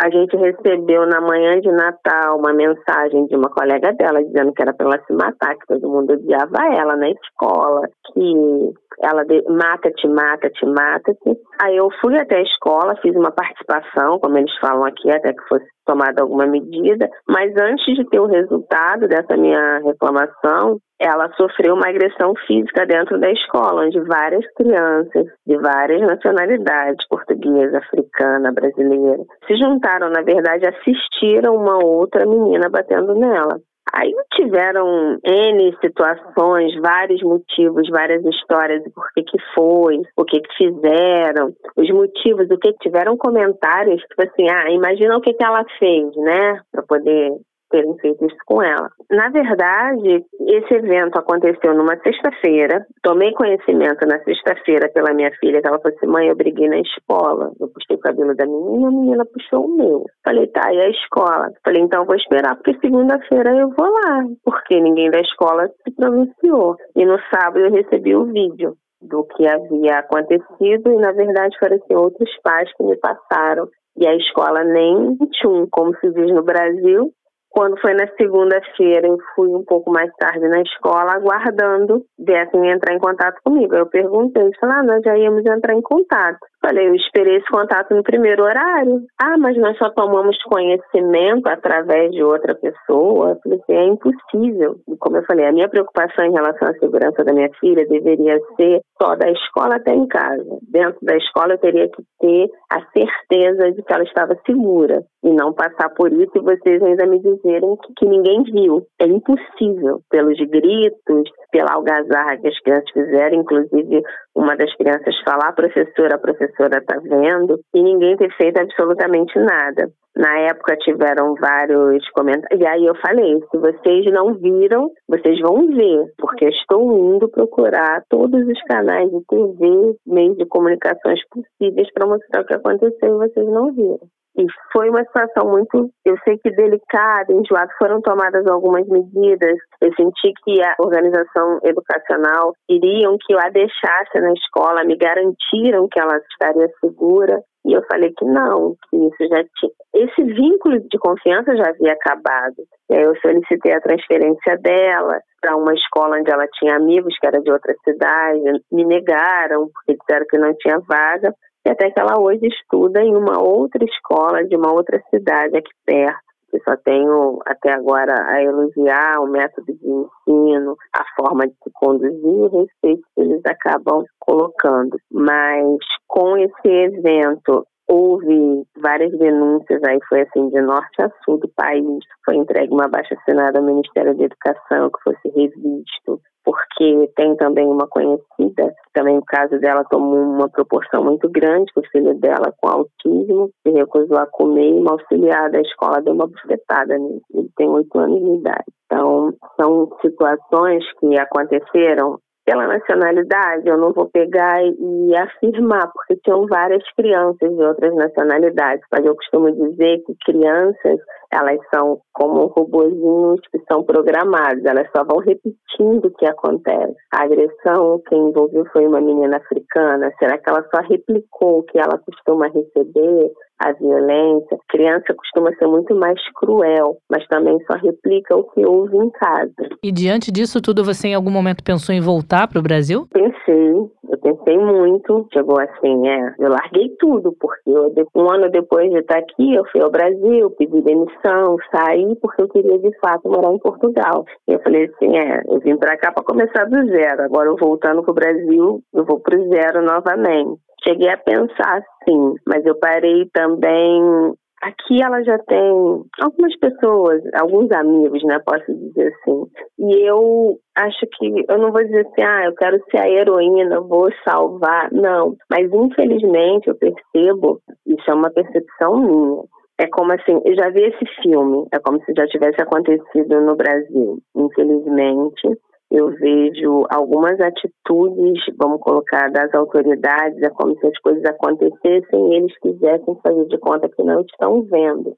A gente recebeu na manhã de Natal uma mensagem de uma colega dela dizendo que era para ela se matar, que todo mundo odiava ela na escola, que ela mata-te, mata-te, mata-te. Aí eu fui até a escola, fiz uma participação, como eles falam aqui, até que fosse tomada alguma medida, mas antes de ter o resultado dessa minha reclamação, ela sofreu uma agressão física dentro da escola, onde várias crianças de várias nacionalidades, portuguesa, africana, brasileira, se juntaram, na verdade, assistiram uma outra menina batendo nela. Aí tiveram N situações, vários motivos, várias histórias do porquê que foi, o que que fizeram, os motivos, o que tiveram comentários, tipo assim, ah, imagina o que que ela fez, né, para poder terem feito isso com ela. Na verdade, esse evento aconteceu numa sexta-feira. Tomei conhecimento na sexta-feira pela minha filha, que ela falou assim: mãe, eu briguei na escola. Eu puxei o cabelo da menina, a menina puxou o meu. Falei, tá, e a escola? Falei, então vou esperar, porque segunda-feira eu vou lá, porque ninguém da escola se pronunciou. E no sábado eu recebi o vídeo do que havia acontecido e, na verdade, foram assim, outros pais que me passaram e a escola nem tinha, como se diz no Brasil, quando foi na segunda-feira, eu fui um pouco mais tarde na escola, aguardando viessem entrar em contato comigo. Eu perguntei, falei, ah, nós já íamos entrar em contato. Falei, eu esperei esse contato no primeiro horário. Ah, mas nós só tomamos conhecimento através de outra pessoa. Eu falei assim, é impossível. E como eu falei, a minha preocupação em relação à segurança da minha filha deveria ser só da escola até em casa. Dentro da escola eu teria que ter a certeza de que ela estava segura e não passar por isso e vocês ainda me dizerem que, que ninguém viu. É impossível, pelos gritos, pela algazarra que as crianças fizeram, inclusive uma das crianças falar, professora, a professora está vendo, e ninguém ter feito absolutamente nada. Na época tiveram vários comentários, e aí eu falei: se vocês não viram, vocês vão ver, porque eu estou indo procurar todos os canais de TV, meios de comunicações possíveis para mostrar o que aconteceu e vocês não viram. E foi uma situação muito, eu sei que delicada, enjoada. Foram tomadas algumas medidas. Eu senti que a organização educacional queriam que eu a deixasse na escola, me garantiram que ela estaria segura. E eu falei que não, que isso já tinha. Esse vínculo de confiança já havia acabado. Eu solicitei a transferência dela para uma escola onde ela tinha amigos que era de outra cidade. Me negaram, porque disseram que não tinha vaga e até que ela hoje estuda em uma outra escola de uma outra cidade aqui perto. que só tenho até agora a elogiar o método de ensino, a forma de se conduzir e o respeito que eles acabam colocando. Mas com esse evento houve várias denúncias, aí foi assim, de norte a sul do país, foi entregue uma baixa assinada ao Ministério da Educação que fosse revisto porque tem também uma conhecida, também o caso dela tomou uma proporção muito grande, o filho dela com autismo se recusou a comer e uma auxiliar da escola deu uma bufetada nele. Ele tem oito anos de idade. Então, são situações que aconteceram pela nacionalidade, eu não vou pegar e afirmar, porque tinham várias crianças de outras nacionalidades, mas eu costumo dizer que crianças, elas são como robozinhos que são programados, elas só vão repetindo o que acontece. A agressão, quem envolveu foi uma menina africana, será que ela só replicou o que ela costuma receber? A violência. A criança costuma ser muito mais cruel, mas também só replica o que houve em casa. E diante disso tudo, você em algum momento pensou em voltar para o Brasil? Pensei, eu pensei muito. Chegou assim, é, eu larguei tudo, porque eu, um ano depois de estar aqui, eu fui ao Brasil, pedi demissão, saí porque eu queria de fato morar em Portugal. E eu falei assim, é, eu vim para cá para começar do zero. Agora eu voltando para o Brasil, eu vou para o zero novamente. Cheguei a pensar sim, mas eu parei também. Aqui ela já tem algumas pessoas, alguns amigos, né? Posso dizer assim. E eu acho que eu não vou dizer assim, ah, eu quero ser a heroína, vou salvar. Não. Mas infelizmente eu percebo, isso é uma percepção minha. É como assim, eu já vi esse filme, é como se já tivesse acontecido no Brasil. Infelizmente, eu vejo algumas atitudes, vamos colocar, das autoridades, é como se as coisas acontecessem e eles quisessem fazer de conta que não estão vendo.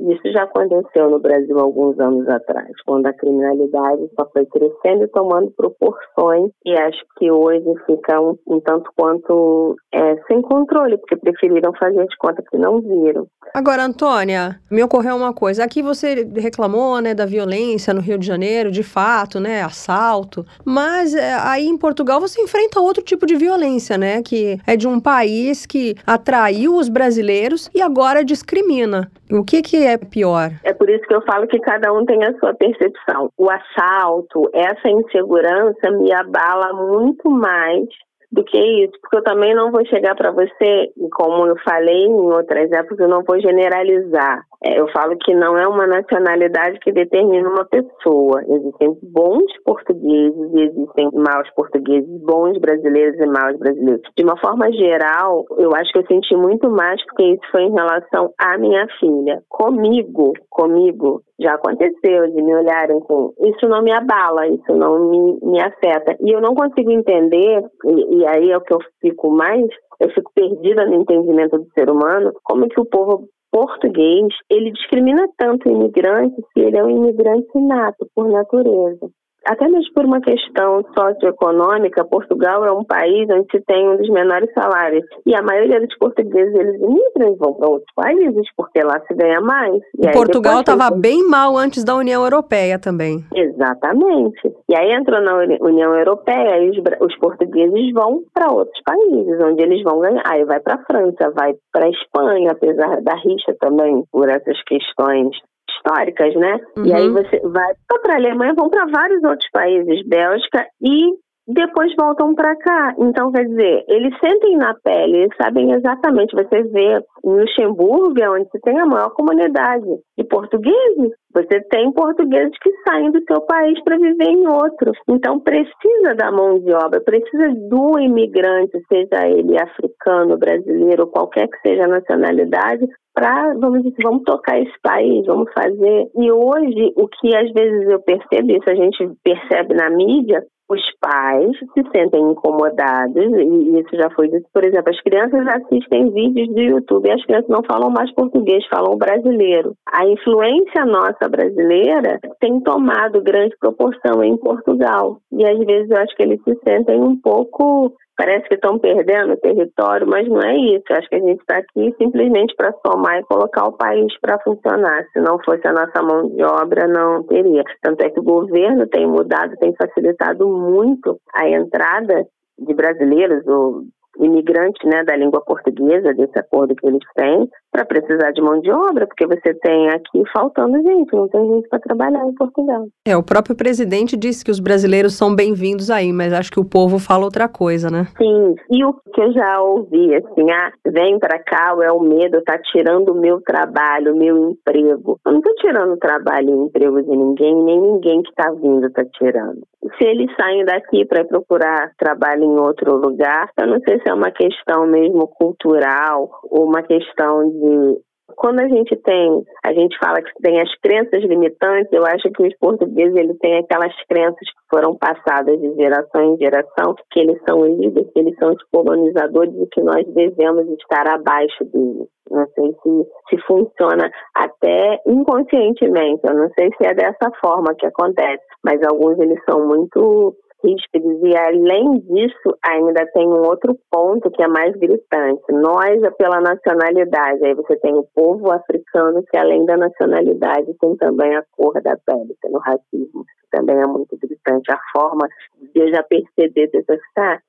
Isso já aconteceu no Brasil alguns anos atrás, quando a criminalidade só foi crescendo e tomando proporções, e acho que hoje fica um, um tanto quanto é, sem controle, porque preferiram fazer de conta que não viram. Agora, Antônia, me ocorreu uma coisa. Aqui você reclamou né, da violência no Rio de Janeiro, de fato, né? Assalto. Mas é, aí em Portugal você enfrenta outro tipo de violência, né? Que é de um país que atraiu os brasileiros e agora discrimina. O que, que é pior? É por isso que eu falo que cada um tem a sua percepção. O assalto, essa insegurança me abala muito mais do que isso, porque eu também não vou chegar para você, como eu falei em outras épocas, eu não vou generalizar. É, eu falo que não é uma nacionalidade que determina uma pessoa. Existem bons portugueses e existem maus portugueses, bons brasileiros e maus brasileiros. De uma forma geral, eu acho que eu senti muito mais porque isso foi em relação à minha filha. Comigo, comigo, já aconteceu de me olharem com isso não me abala, isso não me, me afeta. E eu não consigo entender, e, e aí é o que eu fico mais, eu fico perdida no entendimento do ser humano, como que o povo português, ele discrimina tanto o imigrante se ele é um imigrante inato, por natureza. Até mesmo por uma questão socioeconômica, Portugal é um país onde se tem um dos menores salários. E a maioria dos portugueses, eles imigram e vão para outros países, porque lá se ganha mais. E Portugal estava bem mal antes da União Europeia também. Exatamente. E aí entrou na União Europeia e os, os portugueses vão para outros países, onde eles vão ganhar. Aí vai para a França, vai para a Espanha, apesar da rixa também por essas questões históricas, né? Uhum. E aí uhum. você vai para a Alemanha, vão para vários outros países, Bélgica e depois voltam para cá. Então, quer dizer, eles sentem na pele, eles sabem exatamente. Você vê em Luxemburgo, é onde você tem a maior comunidade de portugueses, você tem portugueses que saem do seu país para viver em outro. Então, precisa da mão de obra, precisa do imigrante, seja ele africano, brasileiro, qualquer que seja a nacionalidade, para, vamos dizer, vamos tocar esse país, vamos fazer. E hoje, o que às vezes eu percebo, isso a gente percebe na mídia, os pais se sentem incomodados, e isso já foi dito, por exemplo, as crianças assistem vídeos do YouTube e as crianças não falam mais português, falam brasileiro. A influência nossa brasileira tem tomado grande proporção em Portugal. E às vezes eu acho que eles se sentem um pouco parece que estão perdendo território, mas não é isso. Acho que a gente está aqui simplesmente para somar e colocar o país para funcionar. Se não fosse a nossa mão de obra, não teria. Tanto é que o governo tem mudado, tem facilitado muito a entrada de brasileiros ou imigrantes né, da língua portuguesa, desse acordo que eles têm, para precisar de mão de obra, porque você tem aqui faltando gente, não tem gente para trabalhar em Portugal. É, o próprio presidente disse que os brasileiros são bem-vindos aí, mas acho que o povo fala outra coisa, né? Sim, e o que eu já ouvi, assim, ah, vem para cá, é o medo, tá tirando o meu trabalho, o meu emprego. Eu não tô tirando trabalho e emprego de ninguém, nem ninguém que tá vindo tá tirando. Se eles saem daqui para procurar trabalho em outro lugar, eu não sei se é uma questão mesmo cultural uma questão de quando a gente tem, a gente fala que tem as crenças limitantes, eu acho que os portugueses ele tem aquelas crenças que foram passadas de geração em geração, que eles são líderes, que eles são os colonizadores e que nós devemos estar abaixo deles. Não sei se, se funciona até inconscientemente, eu não sei se é dessa forma que acontece, mas alguns eles são muito ríspidos e além disso ainda tem um outro ponto que é mais gritante. Nós é pela nacionalidade, aí você tem o povo africano que além da nacionalidade tem também a cor da pele, tem o racismo também é muito gritante. A forma de eu já perceber, de eu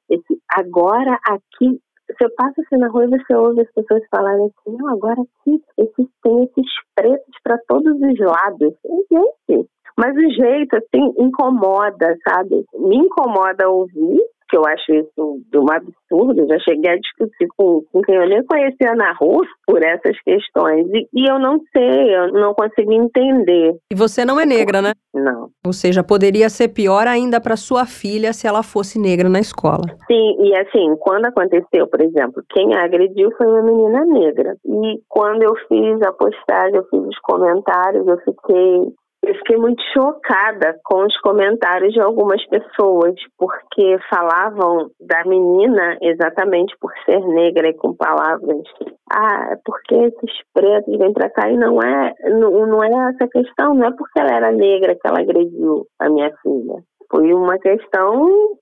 esse agora aqui você passa assim na rua e você ouve as pessoas falarem assim, não, agora aqui esses, tem esses pretos para todos os lados. E, gente, mas o jeito, assim, incomoda, sabe? Me incomoda ouvir, que eu acho isso de um absurdo. Já cheguei a discutir com, com quem eu nem conhecia na rua *laughs* por essas questões. E, e, eu não sei, eu não consigo entender. E você não é negra, né? Não. Ou seja, poderia ser pior ainda para sua filha se ela fosse negra na escola. Sim, e assim, quando aconteceu, por exemplo, quem a agrediu foi uma menina negra. E quando eu fiz a postagem, eu fiz os comentários, eu fiquei eu fiquei muito chocada com os comentários de algumas pessoas, porque falavam da menina exatamente por ser negra e com palavras. Ah, é porque esses pretos vêm pra cá e não é, não, não é essa questão, não é porque ela era negra que ela agrediu a minha filha. Foi uma questão.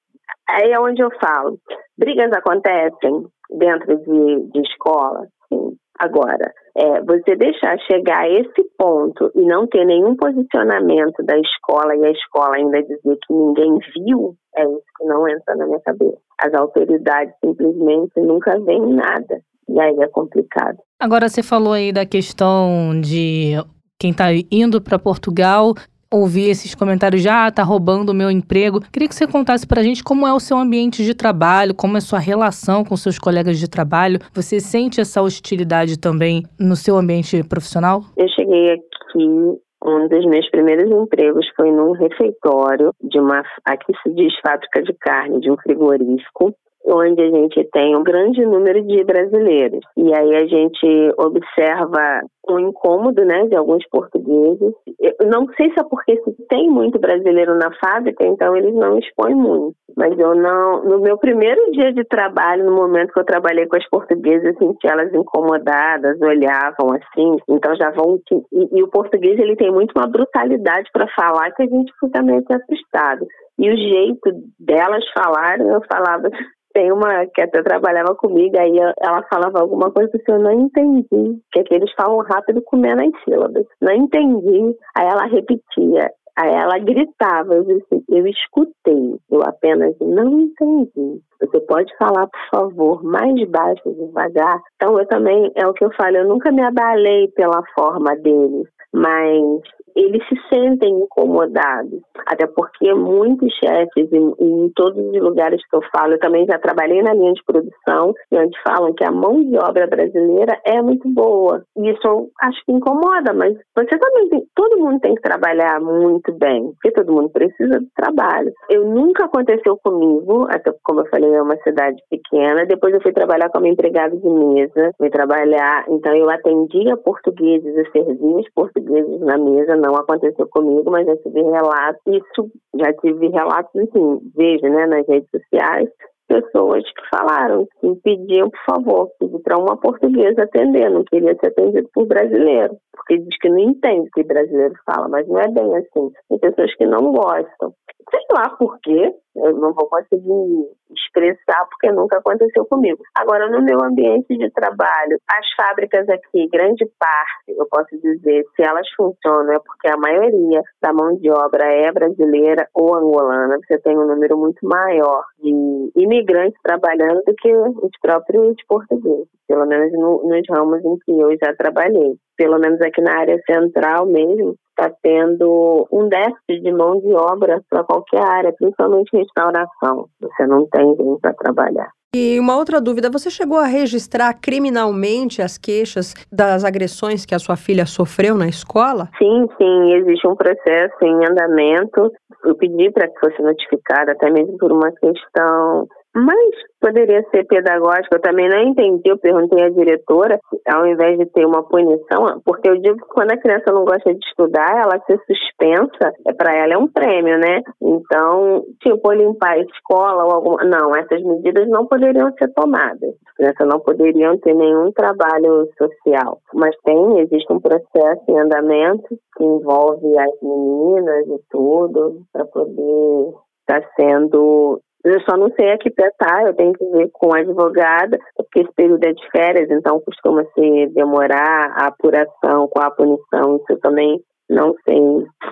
Aí é onde eu falo. Brigas acontecem dentro de, de escola, sim Agora, é, você deixar chegar a esse ponto e não ter nenhum posicionamento da escola e a escola ainda dizer que ninguém viu, é isso que não entra na minha cabeça. As autoridades simplesmente nunca veem nada. E aí é complicado. Agora, você falou aí da questão de quem está indo para Portugal ouvir esses comentários já ah, tá roubando o meu emprego. Queria que você contasse pra gente como é o seu ambiente de trabalho, como é sua relação com seus colegas de trabalho. Você sente essa hostilidade também no seu ambiente profissional? Eu cheguei aqui um dos meus primeiros empregos foi num refeitório de uma aqui se diz fábrica de carne de um frigorífico onde a gente tem um grande número de brasileiros. E aí a gente observa um incômodo, né, de alguns portugueses. Eu não sei se é porque tem muito brasileiro na fábrica, então eles não expõem muito. Mas eu não, no meu primeiro dia de trabalho, no momento que eu trabalhei com as portuguesas, eu senti elas incomodadas, olhavam assim, então já vão e, e o português ele tem muito uma brutalidade para falar que a gente fica meio assustado. E o jeito delas falarem, eu falava tem uma que até trabalhava comigo, aí ela falava alguma coisa que eu não entendi, que é que eles falam rápido comendo as sílabas. Não entendi. Aí ela repetia. Aí ela gritava, eu disse, eu escutei, eu apenas não entendi. Você pode falar, por favor, mais baixo, devagar? Então, eu também, é o que eu falo, eu nunca me abalei pela forma deles, mas eles se sentem incomodados, até porque muitos chefes, em, em, todos os lugares que eu falo, eu também já trabalhei na linha de produção, onde falam que a mão de obra brasileira é muito boa. E isso acho que incomoda, mas você também tem, todo mundo tem que trabalhar muito bem, porque todo mundo precisa de trabalho. Eu nunca aconteceu comigo, até como eu falei, é uma cidade pequena, depois eu fui trabalhar como empregada de mesa, fui trabalhar, então eu atendia portugueses, eu servia os portugueses na mesa, não aconteceu comigo, mas já tive relatos, isso já tive relatos, assim, vejo, né, nas redes sociais, pessoas que falaram, que pediam, por favor, para uma portuguesa atender, não queria ser atendido por brasileiro, porque diz que não entende o que brasileiro fala, mas não é bem assim. Tem pessoas que não gostam. Sei lá por quê, eu não vou conseguir expressar, porque nunca aconteceu comigo. Agora, no meu ambiente de trabalho, as fábricas aqui, grande parte, eu posso dizer, se elas funcionam, é porque a maioria da mão de obra é brasileira ou angolana. Você tem um número muito maior de imigrantes trabalhando do que os próprios portugueses, pelo menos no, nos ramos em que eu já trabalhei. Pelo menos aqui na área central mesmo, está tendo um déficit de mão de obra para qualquer área, principalmente restauração. Você não tem gente para trabalhar. E uma outra dúvida, você chegou a registrar criminalmente as queixas das agressões que a sua filha sofreu na escola? Sim, sim, existe um processo em andamento. Eu pedi para que fosse notificada, até mesmo por uma questão mas poderia ser pedagógico, eu também não entendi, eu perguntei à diretora, ao invés de ter uma punição, porque eu digo que quando a criança não gosta de estudar, ela ser suspensa, é para ela é um prêmio, né? Então, tipo, limpar a escola ou alguma. Não, essas medidas não poderiam ser tomadas. As crianças não poderiam ter nenhum trabalho social. Mas tem, existe um processo em andamento que envolve as meninas e tudo, para poder estar tá sendo eu só não sei aqui tá, eu tenho que ver com a advogada, porque esse período é de férias, então costuma se demorar a apuração com a punição, isso eu também não sei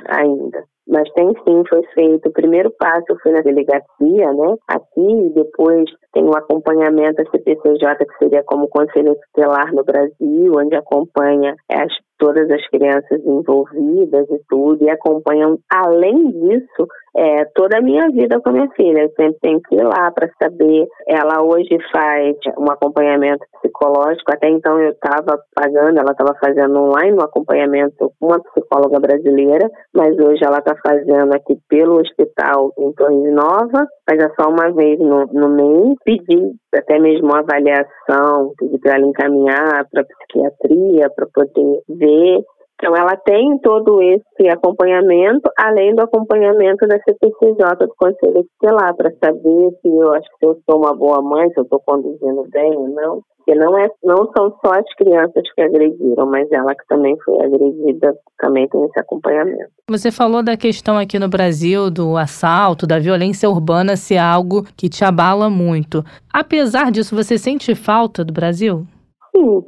ainda. Mas tem sim, foi feito. O primeiro passo foi na delegacia, né? Aqui, depois tem o um acompanhamento da CPCJ, que seria como Conselho Tutelar no Brasil, onde acompanha as, todas as crianças envolvidas e tudo, e acompanham, além disso, é, toda a minha vida com a minha filha. Eu sempre tenho que ir lá para saber. Ela hoje faz um acompanhamento psicológico. Até então eu estava pagando, ela estava fazendo online um acompanhamento com uma psicóloga brasileira, mas hoje ela está fazendo aqui pelo hospital em Torres Nova, mas é só uma vez no, no mês. Pedi até mesmo uma avaliação, pedi para ela encaminhar para psiquiatria para poder ver então, ela tem todo esse acompanhamento, além do acompanhamento da CPCJ, do Conselho Tutelar, para saber se eu acho que eu sou uma boa mãe, se eu estou conduzindo bem ou não. Porque não, é, não são só as crianças que agrediram, mas ela que também foi agredida, também tem esse acompanhamento. Você falou da questão aqui no Brasil do assalto, da violência urbana ser algo que te abala muito. Apesar disso, você sente falta do Brasil? Sim,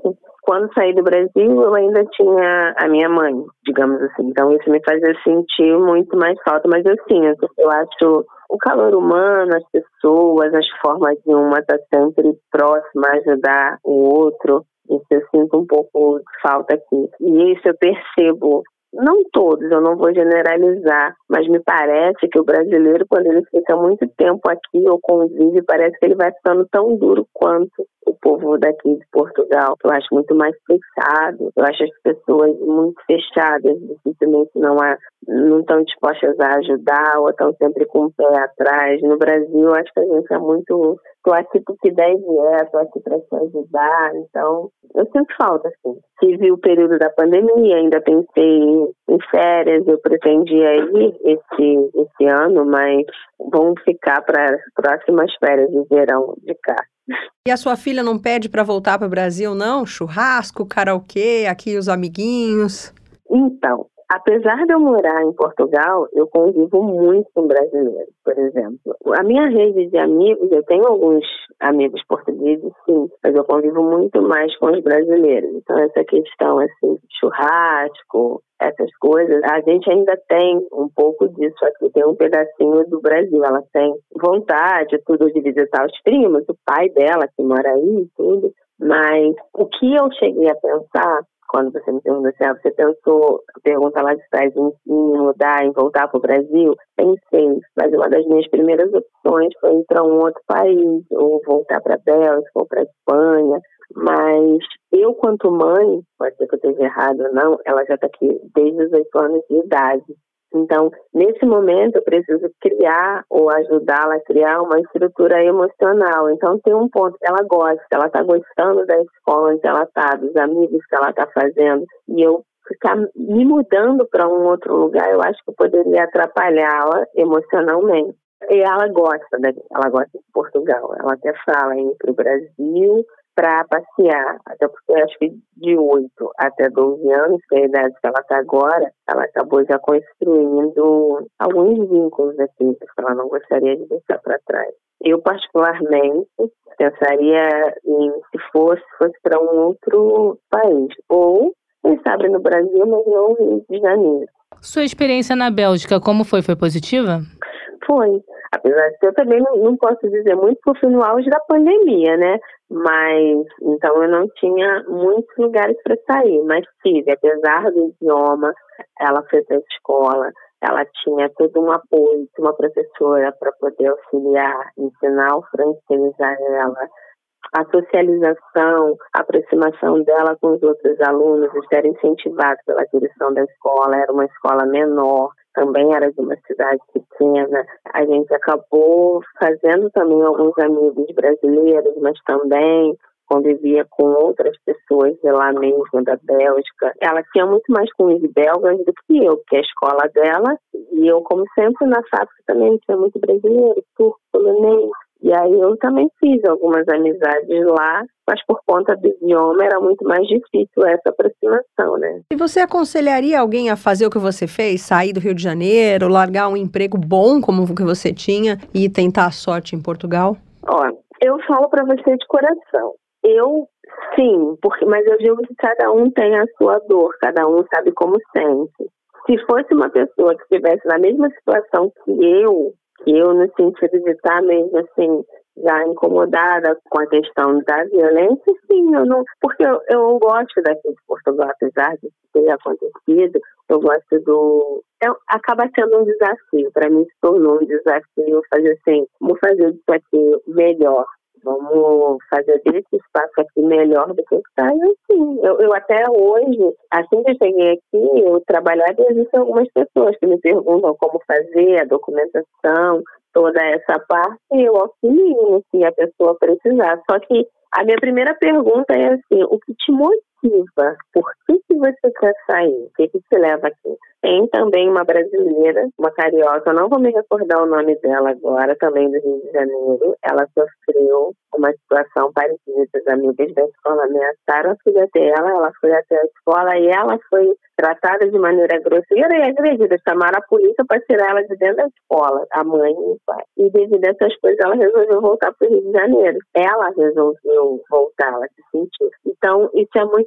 quando saí do Brasil, eu ainda tinha a minha mãe, digamos assim. Então, isso me fazia sentir muito mais falta, mas eu sinto. Eu acho o calor humano, as pessoas, as formas de uma estar tá sempre próxima, ajudar o outro. Isso eu sinto um pouco de falta aqui. E isso eu percebo não todos, eu não vou generalizar, mas me parece que o brasileiro, quando ele fica muito tempo aqui ou convive, parece que ele vai ficando tão duro quanto o povo daqui de Portugal. Eu acho muito mais fechado, eu acho as pessoas muito fechadas, dificilmente não, há, não estão dispostas a ajudar ou estão sempre com o pé atrás. No Brasil, acho que a gente é muito. Tô aqui porque deve é, tô aqui para te ajudar. Então, eu sinto falta, assim. Tive o período da pandemia, ainda pensei em férias, eu pretendia ir esse, esse ano, mas vamos ficar para as próximas férias de verão de cá. E a sua filha não pede para voltar para o Brasil, não? Churrasco, karaokê, aqui os amiguinhos? Então, apesar de eu morar em Portugal, eu convivo muito com brasileiros, por exemplo. A minha rede de amigos, eu tenho alguns amigos portugueses, sim, mas eu convivo muito mais com os brasileiros. Então, essa questão, assim, churrasco, essas coisas, a gente ainda tem um pouco disso aqui, tem um pedacinho do Brasil. Ela tem vontade, tudo, de visitar os primos, o pai dela que mora aí e tudo. Mas o que eu cheguei a pensar quando você me perguntou assim, ah, você pensou, pergunta lá de trás, em, em mudar, em voltar para o Brasil? Pensei, mas uma das minhas primeiras opções foi ir para um outro país, ou voltar para a Bélgica, ou para a Espanha. Mas eu, quanto mãe, pode ser que eu esteja errado ou não, ela já está aqui desde os oito anos de idade. Então, nesse momento, eu preciso criar ou ajudá-la a criar uma estrutura emocional. Então, tem um ponto que ela gosta, ela está gostando da escola onde ela está, dos amigos que ela está fazendo, e eu ficar me mudando para um outro lugar, eu acho que poderia atrapalhá-la emocionalmente. E ela gosta, da, ela gosta de Portugal. Ela até fala em ir para o Brasil, para passear, até porque eu acho que de 8 até 12 anos, que é a idade que ela está agora, ela acabou já construindo alguns vínculos aqui que ela não gostaria de deixar para trás. Eu, particularmente, pensaria em se fosse, fosse para um outro país. Ou, quem sabe, no Brasil, mas não no Rio de Janeiro. Sua experiência na Bélgica, como foi? Foi positiva? Foi. Apesar de eu também não, não posso dizer muito porque foi no auge da pandemia, né? Mas então eu não tinha muitos lugares para sair, mas tive, apesar do idioma, ela foi para a escola, ela tinha todo um apoio, uma professora para poder auxiliar, ensinar o francês a ela, a socialização, a aproximação dela com os outros alunos, isso era incentivado pela direção da escola, era uma escola menor, também era de uma cidade pequena. A gente acabou fazendo também alguns amigos brasileiros, mas também convivia com outras pessoas de lá mesmo, da Bélgica. Ela tinha muito mais com os belgas do que eu, que é a escola dela, e eu, como sempre, na fábrica também tinha muito brasileiro, turco, polonês, e aí eu também fiz algumas amizades lá, mas por conta do idioma era muito mais difícil essa aproximação, né? E você aconselharia alguém a fazer o que você fez, sair do Rio de Janeiro, largar um emprego bom como o que você tinha e tentar a sorte em Portugal? Ó, eu falo para você de coração. Eu sim, porque mas eu digo que cada um tem a sua dor, cada um sabe como sente. Se fosse uma pessoa que estivesse na mesma situação que eu, eu, no sentido de estar mesmo assim, já incomodada com a questão da violência, sim, eu não. Porque eu, eu gosto daqui de Portugal, apesar de ter acontecido, eu gosto do. É, acaba sendo um desafio, para mim se tornou um desafio fazer assim, como fazer isso aqui melhor, vamos fazer desse espaço aqui melhor do que está. E assim, eu, eu até hoje, assim que eu cheguei aqui, eu trabalhava e existem algumas pessoas que me perguntam como fazer a documentação, toda essa parte, eu auxilio se a pessoa precisar. Só que a minha primeira pergunta é assim, o que te motiva? Por que, que você quer sair? O que, que te leva aqui? Tem também uma brasileira, uma carioca, eu não vou me recordar o nome dela agora, também do Rio de Janeiro. Ela sofreu uma situação parecida. As amigas da escola ameaçaram a filha dela, ela foi até a escola e ela foi tratada de maneira grosseira e agredida. Chamaram a polícia para tirar ela de dentro da escola, a mãe e o pai. E devido a essas coisas, ela resolveu voltar para o Rio de Janeiro. Ela resolveu voltar, ela se sentiu. Então, isso é muito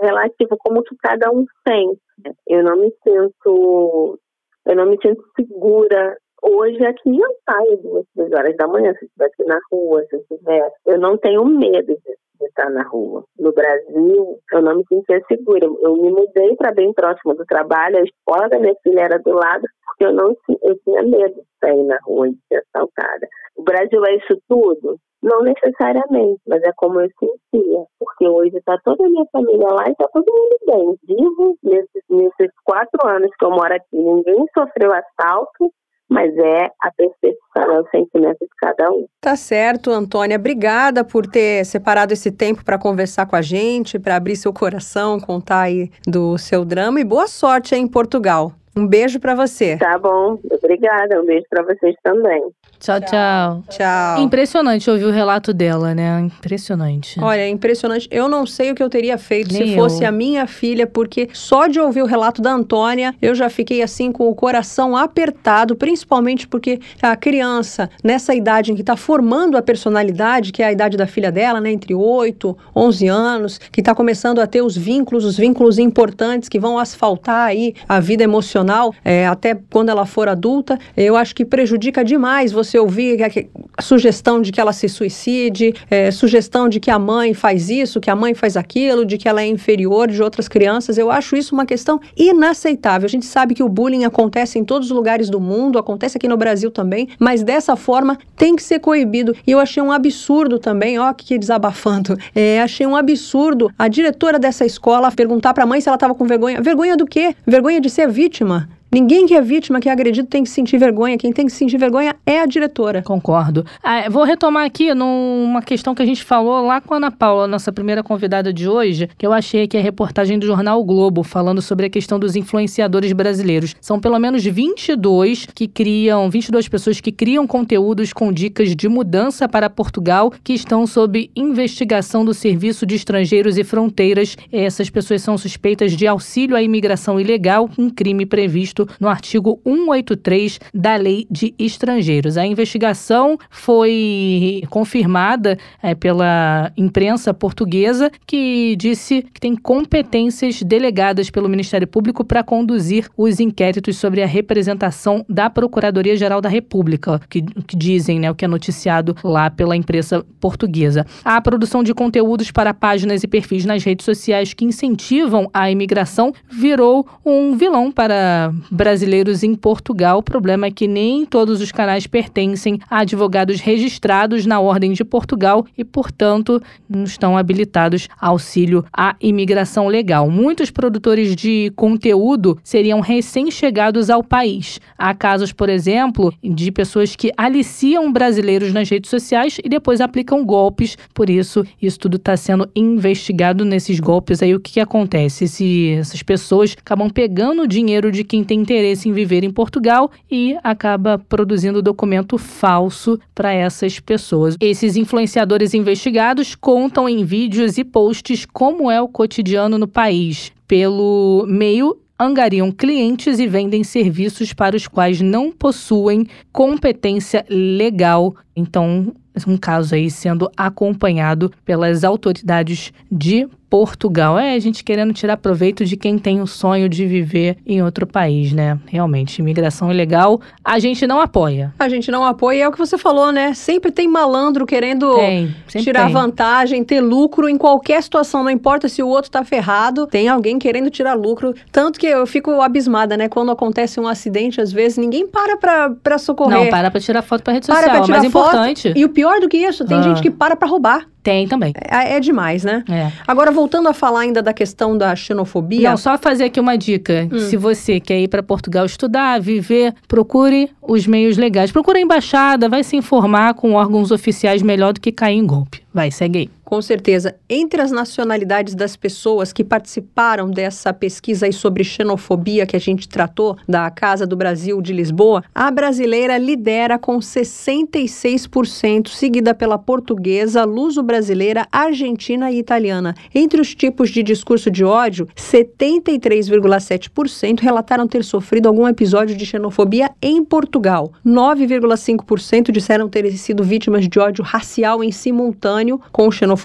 relativo como que cada um sente. Eu não me sinto, eu não me sinto segura hoje aqui eu saio duas, três horas da manhã, se estiver aqui na rua, se estiver. Eu não tenho medo de, de, estar na rua. No Brasil, eu não me sentia segura. Eu me mudei para bem próximo do trabalho, a escola da minha filha era do lado, porque eu não eu tinha medo de sair na rua e de ser assaltada. O Brasil é isso tudo? Não necessariamente, mas é como eu sentia. Porque hoje está toda a minha família lá e está todo mundo bem. Vivo nesses, nesses quatro anos que eu moro aqui. Ninguém sofreu assalto, mas é a percepção, é o sentimento de cada um. Tá certo, Antônia. Obrigada por ter separado esse tempo para conversar com a gente, para abrir seu coração, contar aí do seu drama e boa sorte aí em Portugal. Um beijo para você. Tá bom, obrigada. Um beijo para vocês também. Tchau, tchau. Tchau. Impressionante ouvir o relato dela, né? Impressionante. Olha, é impressionante. Eu não sei o que eu teria feito Nem se fosse eu. a minha filha, porque só de ouvir o relato da Antônia, eu já fiquei assim com o coração apertado, principalmente porque a criança, nessa idade em que está formando a personalidade, que é a idade da filha dela, né? Entre 8, 11 anos, que está começando a ter os vínculos, os vínculos importantes que vão asfaltar aí a vida emocional, é, até quando ela for adulta, eu acho que prejudica demais você ouvir a, a sugestão de que ela se suicide, é, sugestão de que a mãe faz isso, que a mãe faz aquilo, de que ela é inferior de outras crianças. Eu acho isso uma questão inaceitável. A gente sabe que o bullying acontece em todos os lugares do mundo, acontece aqui no Brasil também, mas dessa forma tem que ser coibido. E eu achei um absurdo também, ó, que desabafando. *laughs* É, achei um absurdo a diretora dessa escola perguntar para a mãe se ela estava com vergonha. Vergonha do quê? Vergonha de ser vítima. Ninguém que é vítima, que é agredido, tem que sentir vergonha. Quem tem que sentir vergonha é a diretora. Concordo. Ah, vou retomar aqui numa questão que a gente falou lá com a Ana Paula, nossa primeira convidada de hoje, que eu achei que é a reportagem do jornal o Globo, falando sobre a questão dos influenciadores brasileiros. São pelo menos 22 que criam, 22 pessoas que criam conteúdos com dicas de mudança para Portugal, que estão sob investigação do Serviço de Estrangeiros e Fronteiras. Essas pessoas são suspeitas de auxílio à imigração ilegal, um crime previsto previsto no artigo 183 da Lei de Estrangeiros. A investigação foi confirmada é, pela imprensa portuguesa, que disse que tem competências delegadas pelo Ministério Público para conduzir os inquéritos sobre a representação da Procuradoria-Geral da República, que, que dizem, né, o que é noticiado lá pela imprensa portuguesa. A produção de conteúdos para páginas e perfis nas redes sociais que incentivam a imigração virou um vilão para brasileiros em Portugal. O problema é que nem todos os canais pertencem a advogados registrados na Ordem de Portugal e, portanto, não estão habilitados a auxílio à imigração legal. Muitos produtores de conteúdo seriam recém-chegados ao país. Há casos, por exemplo, de pessoas que aliciam brasileiros nas redes sociais e depois aplicam golpes. Por isso, isso tudo está sendo investigado nesses golpes. Aí o que, que acontece? Esse, essas pessoas acabam pegando o dinheiro de quem tem interesse em viver em Portugal e acaba produzindo documento falso para essas pessoas. Esses influenciadores investigados contam em vídeos e posts como é o cotidiano no país. Pelo meio angariam clientes e vendem serviços para os quais não possuem competência legal. Então, um caso aí sendo acompanhado pelas autoridades de Portugal. É a gente querendo tirar proveito de quem tem o sonho de viver em outro país, né? Realmente, imigração ilegal, a gente não apoia. A gente não apoia, é o que você falou, né? Sempre tem malandro querendo tem, tirar tem. vantagem, ter lucro em qualquer situação, não importa se o outro tá ferrado, tem alguém querendo tirar lucro. Tanto que eu fico abismada, né? Quando acontece um acidente, às vezes ninguém para pra, pra socorrer. Não, para pra tirar foto pra rede Para social, pra tirar mais foto. importante. E o pior do que isso, tem Ah. gente que para pra roubar. Tem também. É, é demais, né? É. Agora, voltando a falar ainda da questão da xenofobia. Não, só fazer aqui uma dica. Hum. Se você quer ir para Portugal estudar, viver, procure os meios legais. Procure a embaixada, vai se informar com órgãos oficiais melhor do que cair em golpe. Vai, segue aí. Com certeza. Entre as nacionalidades das pessoas que participaram dessa pesquisa aí sobre xenofobia que a gente tratou, da Casa do Brasil de Lisboa, a brasileira lidera com 66%, seguida pela portuguesa, luso-brasileira, argentina e italiana. Entre os tipos de discurso de ódio, 73,7% relataram ter sofrido algum episódio de xenofobia em Portugal. 9,5% disseram ter sido vítimas de ódio racial em simultâneo com xenofobia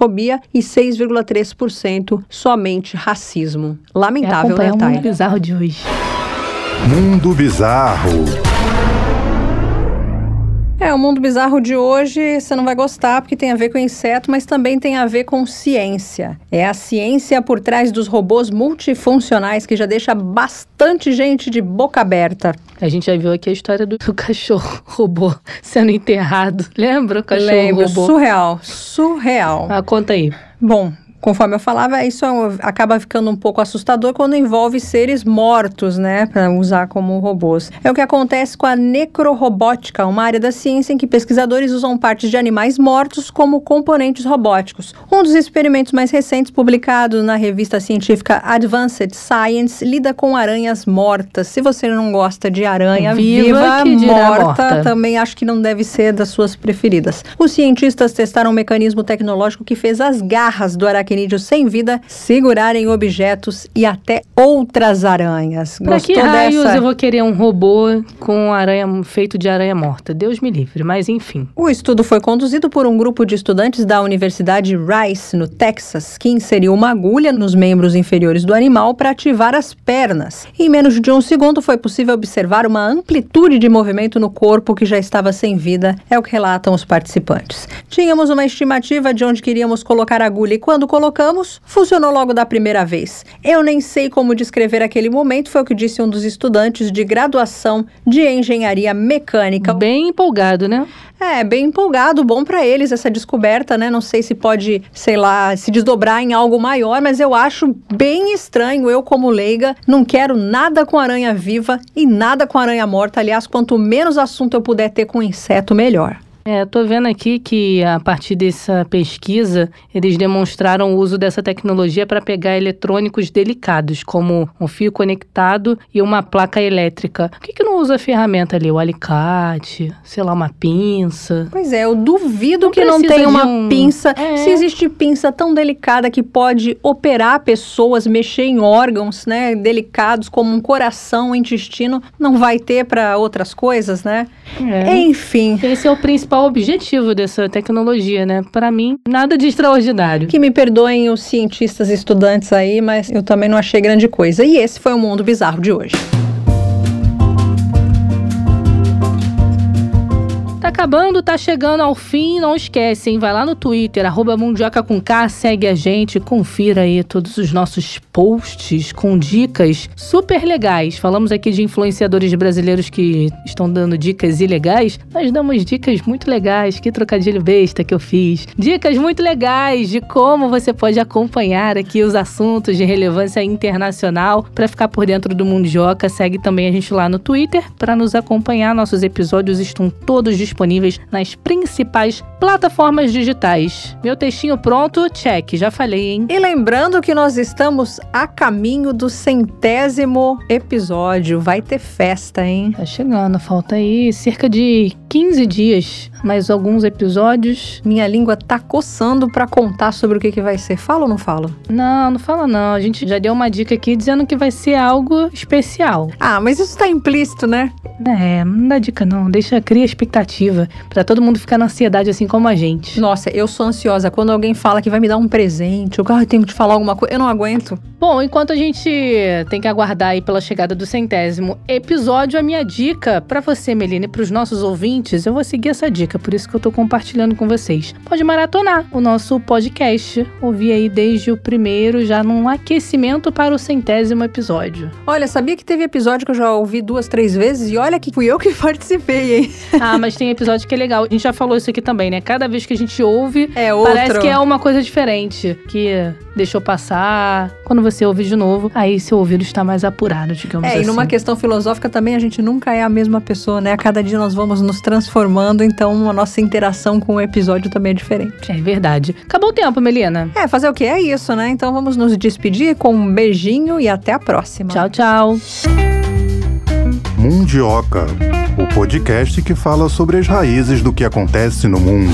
e 6,3% somente racismo. Lamentável, né, o mundo Thay? bizarro de hoje. Mundo Bizarro. É, o mundo bizarro de hoje você não vai gostar porque tem a ver com inseto, mas também tem a ver com ciência. É a ciência por trás dos robôs multifuncionais que já deixa bastante gente de boca aberta. A gente já viu aqui a história do, do cachorro *laughs* robô sendo enterrado. Lembra o cachorro Lembro, robô? surreal, surreal. Ah, conta aí. Bom, conforme eu falava, isso é acaba ficando um pouco assustador quando envolve seres mortos, né, para usar como robôs. É o que acontece com a necrorobótica, uma área da ciência em que pesquisadores usam partes de animais mortos como componentes robóticos. Um dos experimentos mais recentes, publicado na revista científica Advanced Science, lida com aranhas mortas. Se você não gosta de aranha Viva, viva, morta, morta. também acho que não deve ser das suas preferidas. Os cientistas testaram um mecanismo tecnológico que fez as garras do aracnídeo sem vida segurarem objetos e até outras aranhas. Pra que Gostou raios dessa? eu vou querer um robô com aranha feito de aranha morta? Deus me livre, mas enfim. O estudo foi conduzido por um grupo de estudantes da Universidade Rice, no Texas, que inseriu uma agulha nos membros inferiores do animal para ativar as pernas. Em menos de um segundo foi possível observar uma amplitude de movimento no corpo que já estava sem vida, é o que relatam os participantes. Tínhamos uma estimativa de onde queríamos colocar a agulha e quando colocamos, funcionou logo da primeira vez. Eu nem sei como descrever aquele momento, foi o que disse um dos estudantes de graduação de engenharia mecânica. Bem empolgado, né? É, bem empolgado, bom pra eles essa descoberta, né? Não sei se pode, sei lá, se desdobrar em algo maior, mas eu acho bem estranho. Eu, como leiga, não quero nada com aranha viva e nada com aranha morta. Aliás, quanto menos assunto eu puder ter com inseto, melhor. É, tô vendo aqui que a partir dessa pesquisa, eles demonstraram o uso dessa tecnologia para pegar eletrônicos delicados, como um fio conectado e uma placa elétrica. Por que, que não usa a ferramenta ali? O alicate, sei lá, uma pinça? Pois é, eu duvido Não que não tenha uma um- pinça. É. Se existe pinça tão delicada que pode operar pessoas, mexer em órgãos, né, delicados como um coração, um intestino, não vai ter para outras coisas, né? É. Enfim, Esse é o principal objetivo dessa tecnologia, né? Para mim, nada de extraordinário. que me perdoem os cientistas estudantes aí, mas eu também não achei grande coisa. E esse foi o mundo bizarro de hoje. Tá acabando, tá chegando ao fim, não esquece, hein? Vai lá no Twitter, arroba Mundioca com K, segue a gente, confira aí todos os nossos posts com dicas super legais. Falamos aqui de influenciadores brasileiros que estão dando dicas ilegais. Nós damos dicas muito legais, que trocadilho besta que eu fiz. Dicas muito legais de como você pode acompanhar aqui os assuntos de relevância internacional para ficar por dentro do Mundioca. Segue também a gente lá no Twitter para nos acompanhar. Nossos episódios estão todos disponíveis nas principais plataformas digitais. Meu textinho pronto, check, já falei, hein? E lembrando que nós estamos a caminho do centésimo episódio. Vai ter festa, hein? Tá chegando, falta aí cerca de 15 dias, mais alguns episódios. Minha língua tá coçando pra contar sobre o que, que vai ser. Fala ou não falo? Não, não fala não. A gente já deu uma dica aqui dizendo que vai ser algo especial. Ah, mas isso tá implícito, né? É, não dá dica não, deixa cria expectativa pra todo mundo ficar na ansiedade assim como a gente. Nossa, eu sou ansiosa. Quando alguém fala que vai me dar um presente, eu ah, tenho que te falar alguma coisa, eu não aguento. Bom, enquanto a gente tem que aguardar aí pela chegada do centésimo episódio, a minha dica pra você, Melina, e pros nossos ouvintes, eu vou seguir essa dica, por isso que eu tô compartilhando com vocês. Pode maratonar o nosso podcast, ouvir aí desde o primeiro, já num aquecimento para o centésimo episódio. Olha, sabia que teve episódio que eu já ouvi duas, três vezes e olha que fui eu que *laughs* participei, hein? Ah, mas tem episódio que é legal. A gente já falou isso aqui também, né? Cada vez que a gente ouve, É. Parece que é uma coisa diferente, que deixou passar. Quando você ouve de novo, aí seu ouvido está mais apurado, digamos É, assim. e numa questão filosófica também a gente nunca é a mesma pessoa, né? A cada dia nós vamos nos transformando, então a nossa interação com o episódio também é diferente. É verdade. Acabou o tempo, Melina. É, fazer o que? É isso, né? Então vamos nos despedir com um beijinho e até a próxima. Tchau, tchau. Mundioca, o podcast que fala sobre as raízes do que acontece no mundo.